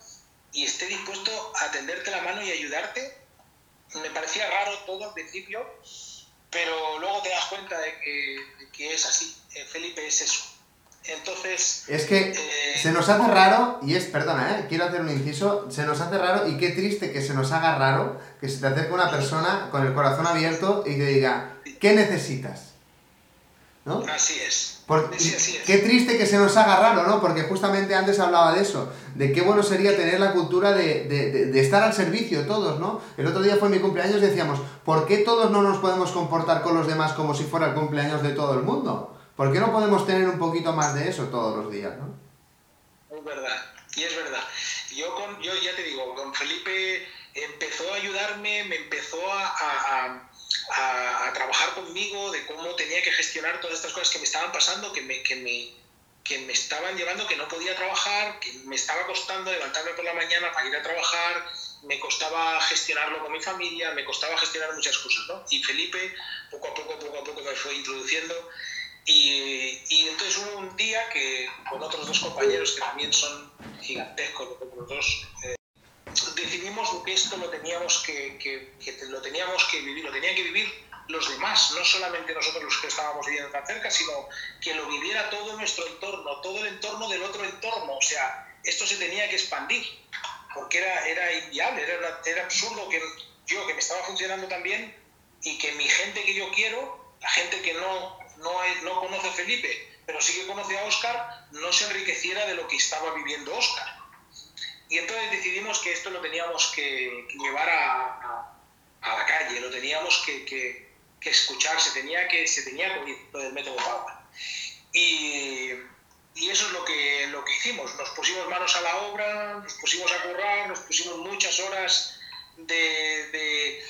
y esté dispuesto a tenderte la mano y ayudarte? Me parecía raro todo al principio, pero luego te das cuenta de que, de que es así. Eh, Felipe es eso. Entonces, Es que eh, se nos hace raro, y es, perdona, ¿eh? quiero hacer un inciso, se nos hace raro y qué triste que se nos haga raro que se te acerque una persona con el corazón abierto y te diga, ¿qué necesitas? ¿No? así es. Porque, Sí, qué triste que se nos haga raro, ¿no? Porque justamente antes hablaba de eso, de qué bueno sería tener la cultura de, de- de- de estar al servicio todos, ¿no? El otro día fue mi cumpleaños y decíamos, ¿por qué todos no nos podemos comportar con los demás como si fuera el cumpleaños de todo el mundo? ¿Por qué no podemos tener un poquito más de eso todos los días, ¿no? Es verdad, y es verdad. Yo, con, yo ya te digo, con Felipe empezó a ayudarme, me empezó a, a- a- a- a trabajar conmigo de cómo tenía que gestionar todas estas cosas que me estaban pasando, que me, que, me, que me estaban llevando, que no podía trabajar, que me estaba costando levantarme por la mañana para ir a trabajar, me costaba gestionarlo con mi familia, me costaba gestionar muchas cosas, ¿no? Y Felipe poco a poco, poco a poco me fue introduciendo y, y entonces hubo un día que con otros dos compañeros que también son gigantescos, los dos, eh, decidimos que esto lo teníamos que, lo teníamos que vivir, lo tenían que vivir los demás, no solamente nosotros los que estábamos viviendo tan cerca, sino que lo viviera todo nuestro entorno, todo el entorno del otro entorno. O sea, esto se tenía que expandir, porque era, era inviable, era, era absurdo que yo, que me estaba funcionando tan bien, y que mi gente que yo quiero, la gente que no, no, no conoce a Felipe, pero sí que conoce a Oscar, no se enriqueciera de lo que estaba viviendo Oscar. Y entonces decidimos que esto lo teníamos que, llevar a, a, la calle, lo teníamos que, que, que, escuchar, se tenía que, se tenía que oír lo del método Power. Y, y, eso es lo que, lo que hicimos, nos pusimos manos a la obra, nos pusimos a currar, nos pusimos muchas horas de, de,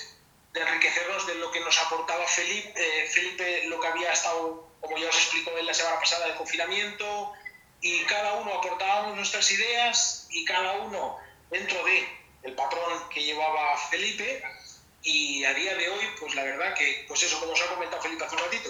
de enriquecernos de lo que nos aportaba Felipe, eh, Felipe, lo que había estado, como ya os explicó en la semana pasada, de confinamiento, y cada uno aportábamos nuestras ideas y cada uno dentro de el patrón que llevaba Felipe. Y a día de hoy, pues la verdad que, pues eso, como os ha comentado Felipe hace un ratito,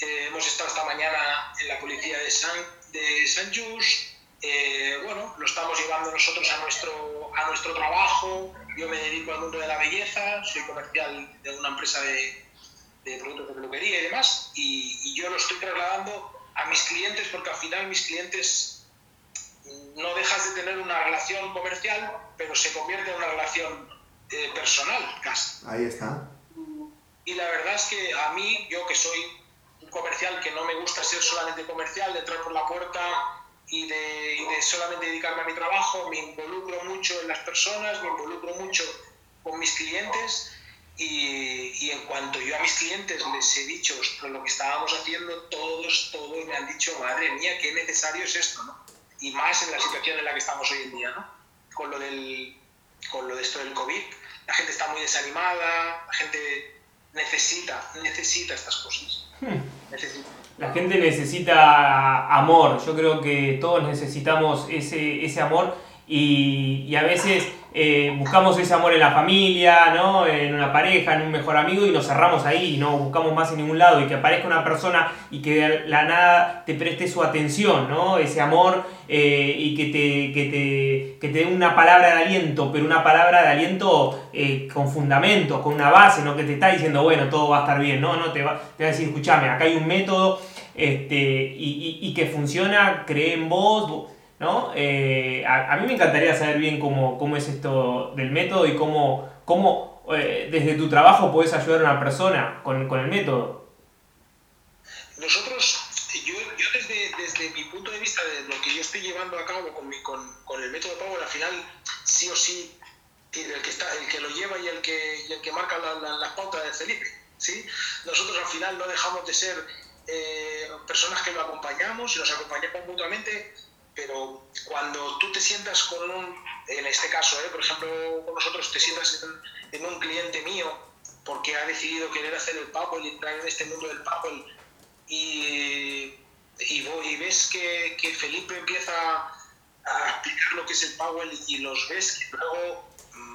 eh, hemos estado esta mañana en la policía de San, de San Just, eh, bueno, lo estamos llevando nosotros a nuestro, a nuestro trabajo, yo me dedico al mundo de la belleza, soy comercial de una empresa de, productos de peluquería y demás, y yo lo estoy trasladando a mis clientes porque al final mis clientes no dejas de tener una relación comercial, pero se convierte en una relación eh, personal casi. Ahí está. Y la verdad es que a mí, yo que soy un comercial que no me gusta ser solamente comercial, de entrar por la puerta y de, y de solamente dedicarme a mi trabajo, me involucro mucho en las personas, me involucro mucho con mis clientes y, y, en cuanto yo a mis clientes les he dicho lo que estábamos haciendo, todos, todos me han dicho, madre mía, qué necesario es esto, ¿no? Y más en la situación en la que estamos hoy en día, ¿no? Con lo, del, con lo de esto del COVID, la gente está muy desanimada, la gente necesita, necesita estas cosas. Hmm. Necesita. La gente necesita amor, yo creo que todos necesitamos ese, ese amor y, y a veces eh, buscamos ese amor en la familia, ¿no? en una pareja, en un mejor amigo y nos cerramos ahí y no buscamos más en ningún lado y que aparezca una persona y que de la nada te preste su atención, ¿no? ese amor eh, y que te, que, te, que te dé una palabra de aliento, pero una palabra de aliento eh, con fundamento, con una base, no que te está diciendo, bueno, todo va a estar bien, no, no, te va, te va a decir, escúchame, acá hay un método este, y, y, y que funciona, cree en vos ¿no? Eh, a, a, mí me encantaría saber bien cómo, cómo es esto del método y cómo, cómo eh, desde tu trabajo puedes ayudar a una persona con, con el método. Nosotros, yo, yo desde, desde, mi punto de vista, de lo que yo estoy llevando a cabo con, mi, con, con el método Power, al final, sí o sí, el que, está, el que lo lleva y el que, y el que marca la, la, la pauta de Felipe. ¿sí? Nosotros al final no dejamos de ser eh, personas que lo acompañamos y nos acompañamos mutuamente pero cuando tú te sientas con un, en este caso, ¿eh? por ejemplo, con nosotros te sientas en, un cliente mío porque ha decidido querer hacer el Powell y entrar en este mundo del Powell y, y, y ves que, que, Felipe empieza a explicar lo que es el Powell y los ves que luego,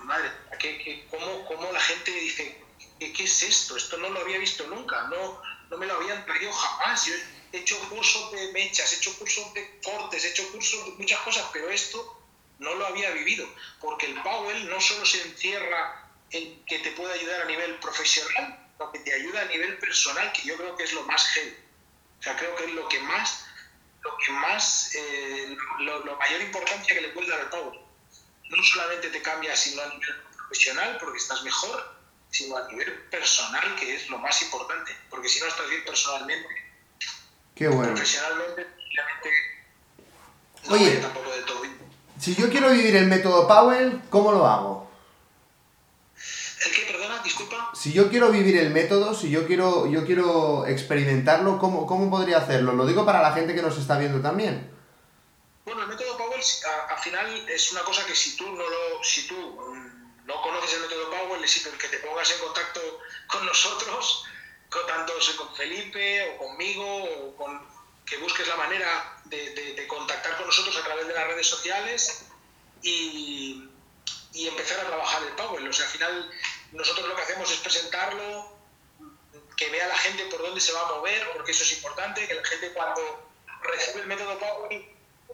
madre, que, que cómo, cómo, la gente dice, ¿qué, ¿qué, es esto? Esto no lo había visto nunca, no, no me lo habían traído jamás. He hecho cursos de mechas, he hecho cursos de cortes, he hecho cursos de muchas cosas, pero esto no lo había vivido, porque el Powell no solo se encierra en que te puede ayudar a nivel profesional, sino que te ayuda a nivel personal, que yo creo que es lo más heavy. O sea, creo que es lo que más, lo que más, eh, lo, lo, mayor importancia que le puedes dar al Powell. No solamente te cambia, sino a nivel profesional, porque estás mejor, sino a nivel personal, que es lo más importante, porque si no estás bien personalmente, Qué bueno. Profesionalmente, no Oye, tampoco del todo bien. si yo quiero vivir el método Powell, ¿cómo lo hago? ¿El qué, perdona? Disculpa. Si yo quiero vivir el método, si yo quiero, yo quiero experimentarlo, ¿cómo, ¿cómo podría hacerlo? Lo digo para la gente que nos está viendo también. Bueno, el método Powell al final es una cosa que si tú no lo, si tú no conoces el método Powell, es que te pongas en contacto con nosotros tanto con Felipe o conmigo o con que busques la manera de, de, de, contactar con nosotros a través de las redes sociales y, y, empezar a trabajar el Power. O sea, al final nosotros lo que hacemos es presentarlo, que vea la gente por dónde se va a mover, porque eso es importante, que la gente cuando recibe el método Power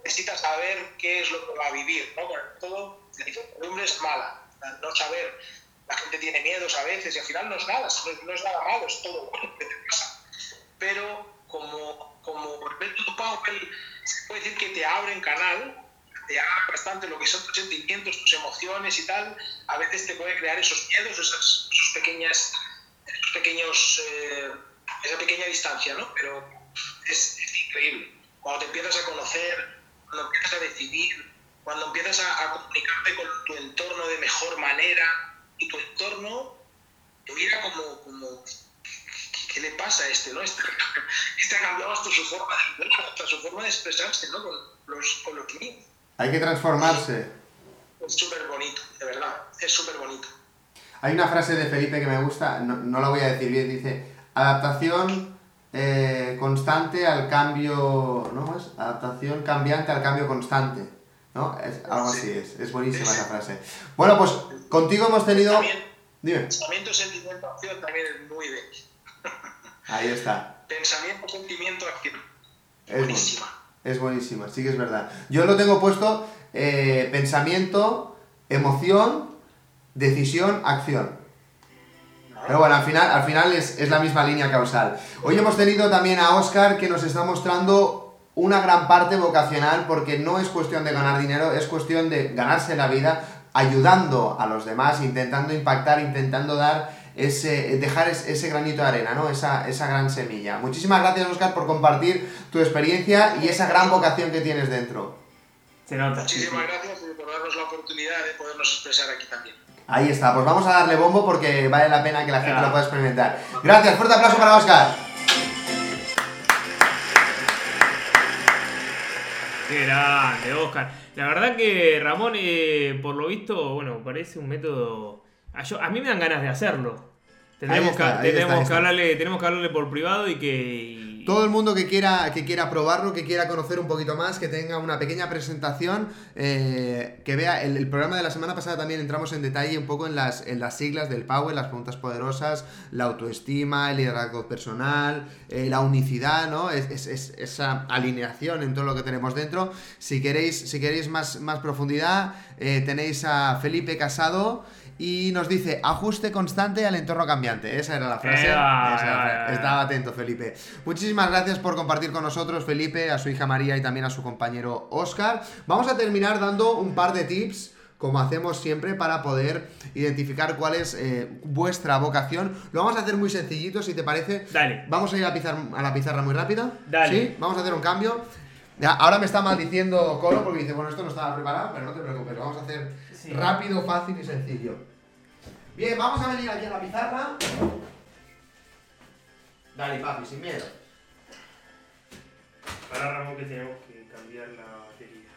necesita saber qué es lo que va a vivir. ¿no? Bueno, todo, la incertidumbre es mala, no saber la gente tiene miedos a veces y al final no es nada, no es, nada malo, es todo bueno que te pasa. Pero como, como método Powell se puede decir que te abre en canal, te abre bastante lo que son tus sentimientos, tus emociones y tal, a veces te puede crear esos miedos, esas, esos pequeñas, esos pequeños, eh, esa pequeña distancia, ¿no? Pero es, es increíble. Cuando te empiezas a conocer, cuando empiezas a decidir, cuando empiezas a, comunicarte con tu entorno de mejor manera y tu entorno te mira como, como ¿qué, le pasa a este? ¿no? Este, este ha cambiado hasta su forma de, hasta su forma de expresarse ¿no? con, los, con los niños. Hay que transformarse. Es súper bonito, de verdad, es súper bonito. Hay una frase de Felipe que me gusta, no, no la voy a decir bien, dice, adaptación eh, constante al cambio, ¿no? ¿Es? Adaptación cambiante al cambio constante, ¿no? Es, algo así es, es buenísima esa frase. Bueno, pues contigo hemos tenido... También, Dime. Pensamiento, sentimiento, acción también es muy de... Ahí está. Pensamiento, sentimiento, acción. Es buenísima. Es buenísima, sí que es verdad. Yo lo tengo puesto eh, pensamiento, emoción, decisión, acción. Pero bueno, al final, al final es, es, la misma línea causal. Hoy hemos tenido también a Oscar que nos está mostrando una gran parte vocacional porque no es cuestión de ganar dinero, es cuestión de ganarse la vida ayudando a los demás, intentando impactar, intentando dar ese, dejar ese granito de arena, ¿no? Esa, esa gran semilla. Muchísimas gracias, Oscar, por compartir tu experiencia y esa gran vocación que tienes dentro. Muchísimas gracias por darnos la oportunidad de podernos expresar aquí también. Ahí está, pues vamos a darle bombo porque vale la pena que la gente lo pueda experimentar. Gracias, fuerte aplauso para Oscar. Qué grande, Oscar. La verdad que Ramón, eh, por lo visto, bueno, parece un método... A, a mí me dan ganas de hacerlo. Tenemos, que, tenemos, que hablarle, tenemos que hablarle por privado y que todo el mundo que quiera, que quiera probarlo, que quiera conocer un poquito más, que tenga una pequeña presentación, eh, que vea el, programa de la semana pasada también entramos en detalle un poco en las, en las siglas del Power, las preguntas poderosas, la autoestima, el liderazgo personal, eh, la unicidad, ¿no? Es, esa alineación en todo lo que tenemos dentro. Si queréis, si queréis más, más profundidad, eh, tenéis a Felipe Casado y nos dice ajuste constante al entorno cambiante. Esa era la frase. Estaba atento, Felipe. Muchísimas gracias por compartir con nosotros, Felipe, a su hija María y también a su compañero Oscar. Vamos a terminar dando un par de tips como hacemos siempre, para poder identificar cuál es eh, vuestra vocación. Lo vamos a hacer muy sencillito, si te parece. Dale. Vamos a ir a, pizarra, a la pizarra muy rápido. Dale. ¿Sí? Vamos a hacer un cambio. ahora me está maldiciendo Colo porque dice, bueno, esto no estaba preparado, pero no te preocupes, lo vamos a hacer rápido, fácil y sencillo. Bien, vamos a venir aquí a la pizarra. Dale, papi, sin miedo. Para Ramón que tenemos que cambiar la batería.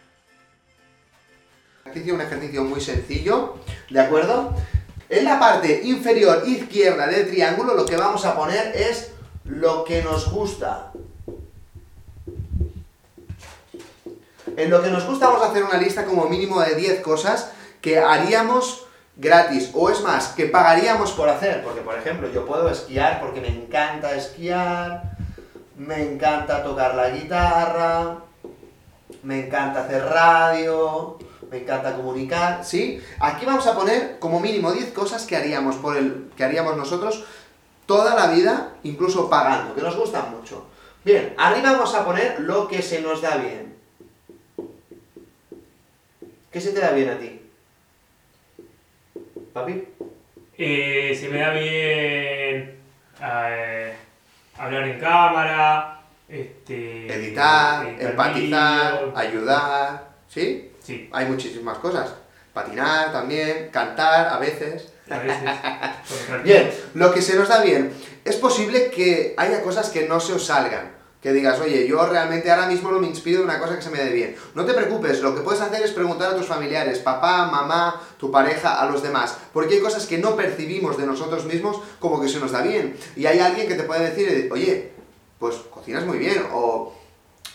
Ejercicio, un ejercicio muy sencillo, ¿de acuerdo? En la parte inferior izquierda del triángulo lo que vamos a poner es lo que nos gusta. En lo que nos gusta vamos a hacer una lista como mínimo de 10 cosas que haríamos gratis, o es más, que pagaríamos por hacer, porque por ejemplo yo puedo esquiar porque me encanta esquiar, me encanta tocar la guitarra, me encanta hacer radio, me encanta comunicar, ¿sí? Aquí vamos a poner como mínimo 10 cosas que haríamos por el que haríamos nosotros toda la vida, incluso pagando, que nos gustan mucho. Bien, arriba vamos a poner lo que se nos da bien. ¿Qué se te da bien a ti? ¿Papi? Eh, se me da bien eh, hablar en cámara, este, editar, empatizar, ayudar, ¿sí? Sí. Hay muchísimas cosas. Patinar también, cantar a veces. A veces. bien, lo que se nos da bien. Es posible que haya cosas que no se os salgan que digas, oye, yo realmente ahora mismo no me inspiro en una cosa que se me dé bien. No te preocupes, lo que puedes hacer es preguntar a tus familiares, papá, mamá, tu pareja, a los demás, porque hay cosas que no percibimos de nosotros mismos como que se nos da bien. Y hay alguien que te puede decir, oye, pues cocinas muy bien, o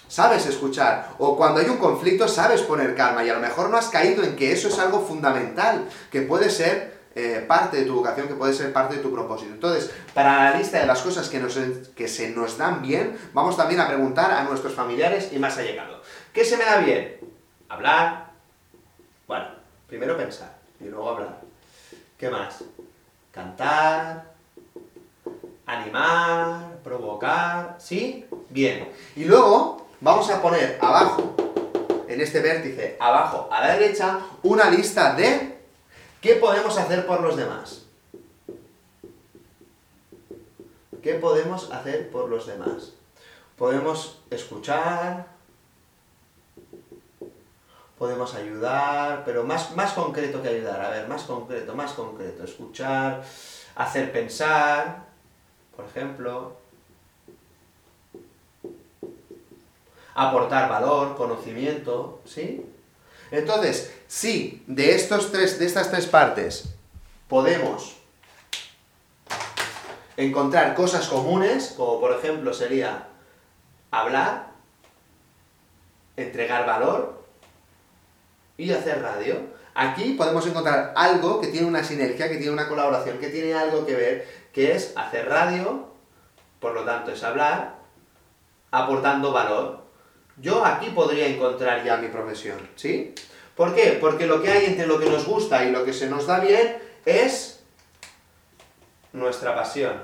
sabes escuchar, o cuando hay un conflicto sabes poner calma, y a lo mejor no has caído en que eso es algo fundamental, que puede ser eh, parte de tu vocación, que puede ser parte de tu propósito. Entonces, para la lista de las cosas que, nos, que se nos dan bien, vamos también a preguntar a nuestros familiares y más allegados. ¿Qué se me da bien? Hablar. Bueno, primero pensar y luego hablar. ¿Qué más? cantar, animar, provocar, ¿sí? Bien. Y luego vamos a poner abajo, en este vértice, abajo a la derecha, una lista de qué podemos hacer por los demás. ¿Qué podemos hacer por los demás? Podemos escuchar, podemos ayudar, pero más, más concreto que ayudar, a ver, más concreto, más concreto, escuchar, hacer pensar, por ejemplo, aportar valor, conocimiento, ¿sí? Entonces, si de, estos tres, de estas tres partes podemos encontrar cosas comunes, como por ejemplo sería hablar, entregar valor y hacer radio. Aquí podemos encontrar algo que tiene una sinergia, que tiene una colaboración, que tiene algo que ver, que es hacer radio, por lo tanto es hablar, aportando valor. Yo aquí podría encontrar ya mi profesión, ¿sí? ¿Por qué? Porque lo que hay entre lo que nos gusta y lo que se nos da bien es nuestra pasión.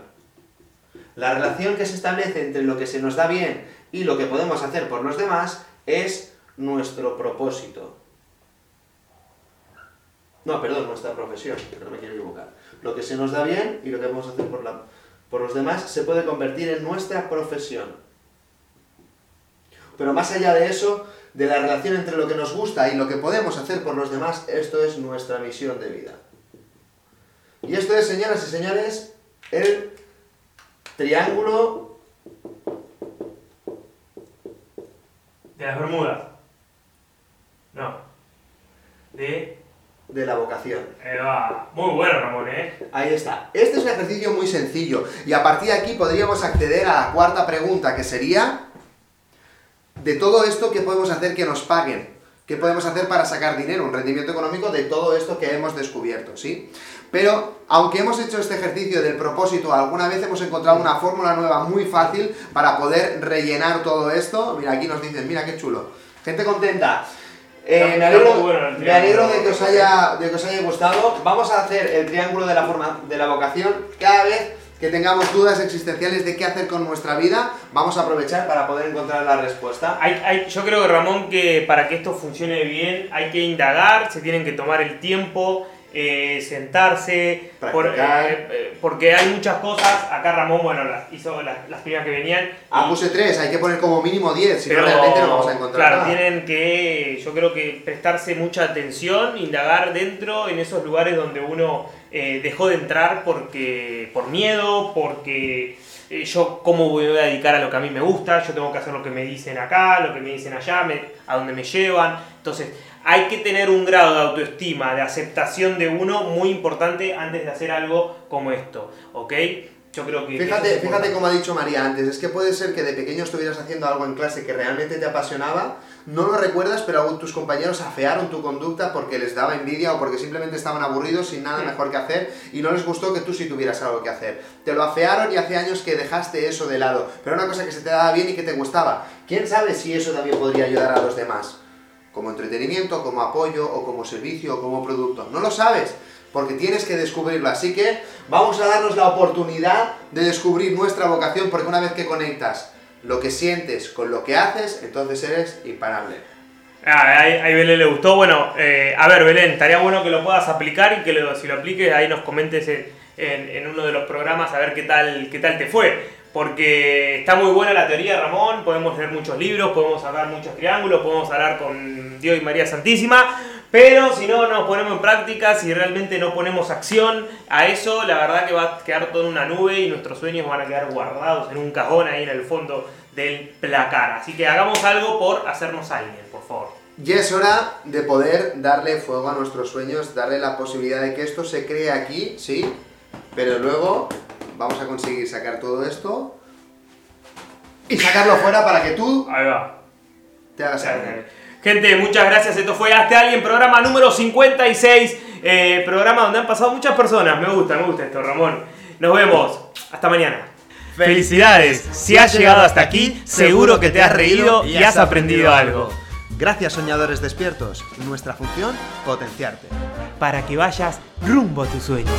La relación que se establece entre lo que se nos da bien y lo que podemos hacer por los demás es nuestro propósito. No, perdón, nuestra profesión, no me quiero equivocar. Lo que se nos da bien y lo que podemos hacer por, la, por los demás se puede convertir en nuestra profesión. Pero más allá de eso, de la relación entre lo que nos gusta y lo que podemos hacer por los demás, esto es nuestra misión de vida. Y esto es, señoras y señores, el triángulo De las Bermudas. No. De. de la vocación. Va. Muy bueno, Ramón, ¿eh? Ahí está. Este es un ejercicio muy sencillo. Y a partir de aquí podríamos acceder a la cuarta pregunta, que sería, de todo esto, ¿qué podemos hacer que nos paguen? ¿Qué podemos hacer para sacar dinero, un rendimiento económico de todo esto que hemos descubierto, ¿sí? Pero, aunque hemos hecho este ejercicio del propósito, alguna vez hemos encontrado una fórmula nueva muy fácil para poder rellenar todo esto. Mira, aquí nos dicen, mira qué chulo. Gente contenta. Eh, me, alegro, me alegro de que os haya, de que os haya gustado. Vamos a hacer el triángulo de la forma de la vocación cada vez que tengamos dudas existenciales de qué hacer con nuestra vida, vamos a aprovechar para poder encontrar la respuesta. Hay, hay- yo creo que Ramón que para que esto funcione bien hay que indagar, se tienen que tomar el tiempo, eh, sentarse, por- eh, eh, porque hay muchas cosas. Acá Ramón, bueno, las hizo las, las primeras que venían. Ah, y- puse tres, hay que poner como mínimo 10, si no realmente no vamos a encontrar claro, nada. tienen que, yo creo que prestarse mucha atención, indagar dentro en esos lugares donde uno eh, dejó de entrar porque por miedo, porque eh, yo cómo voy a dedicar a lo que a mí me gusta, yo tengo que hacer lo que me dicen acá, lo que me dicen allá, me- a donde me llevan. Entonces, hay que tener un grado de autoestima, de aceptación de uno muy importante antes de hacer algo como esto, ¿ok? Yo creo que... Fíjate, fíjate como ha dicho María antes, es que puede ser que de pequeño estuvieras haciendo algo en clase que realmente te apasionaba, no lo recuerdas, pero tus compañeros afearon tu conducta porque les daba envidia o porque simplemente estaban aburridos sin nada mejor que hacer y no les gustó que tú sí tuvieras algo que hacer. Te lo afearon y hace años que dejaste eso de lado, pero era una cosa que se te daba bien y que te gustaba. ¿Quién sabe si eso también podría ayudar a los demás? Como entretenimiento, como apoyo o como servicio o como producto. No lo sabes, porque tienes que descubrirlo. Así que vamos a darnos la oportunidad de descubrir nuestra vocación, porque una vez que conectas lo que sientes con lo que haces, entonces eres imparable. Ah, ahí, Belén le gustó. Bueno, eh, a ver, Belén, estaría bueno que lo puedas aplicar y que lo- si lo apliques ahí nos comentes en, en- uno de los programas a ver qué tal, qué tal te fue. Porque está muy buena la teoría, Ramón. Podemos leer muchos libros, podemos sacar muchos triángulos, podemos hablar con Dios y María Santísima. Pero si no nos ponemos en práctica, si realmente no ponemos acción a eso, la verdad que va a quedar todo en una nube y nuestros sueños van a quedar guardados en un cajón ahí en el fondo del placar. Así que hagamos algo por hacernos alguien, por favor. Y es hora de poder darle fuego a nuestros sueños, darle la posibilidad de que esto se cree aquí, sí, pero luego vamos a conseguir sacar todo esto y sacarlo fuera para que tú Ahí va. te hagas alguien. Gente, muchas gracias. Esto fue Hazte Alguien, programa número 56. eh, programa donde han pasado muchas personas. Me gusta, me gusta esto, Ramón. Nos vemos. Hasta mañana. Felicidades. Si has llegado hasta aquí, seguro que te has reído y has aprendido algo. Gracias soñadores despiertos, nuestra función potenciarte. Para que vayas rumbo a tu sueño.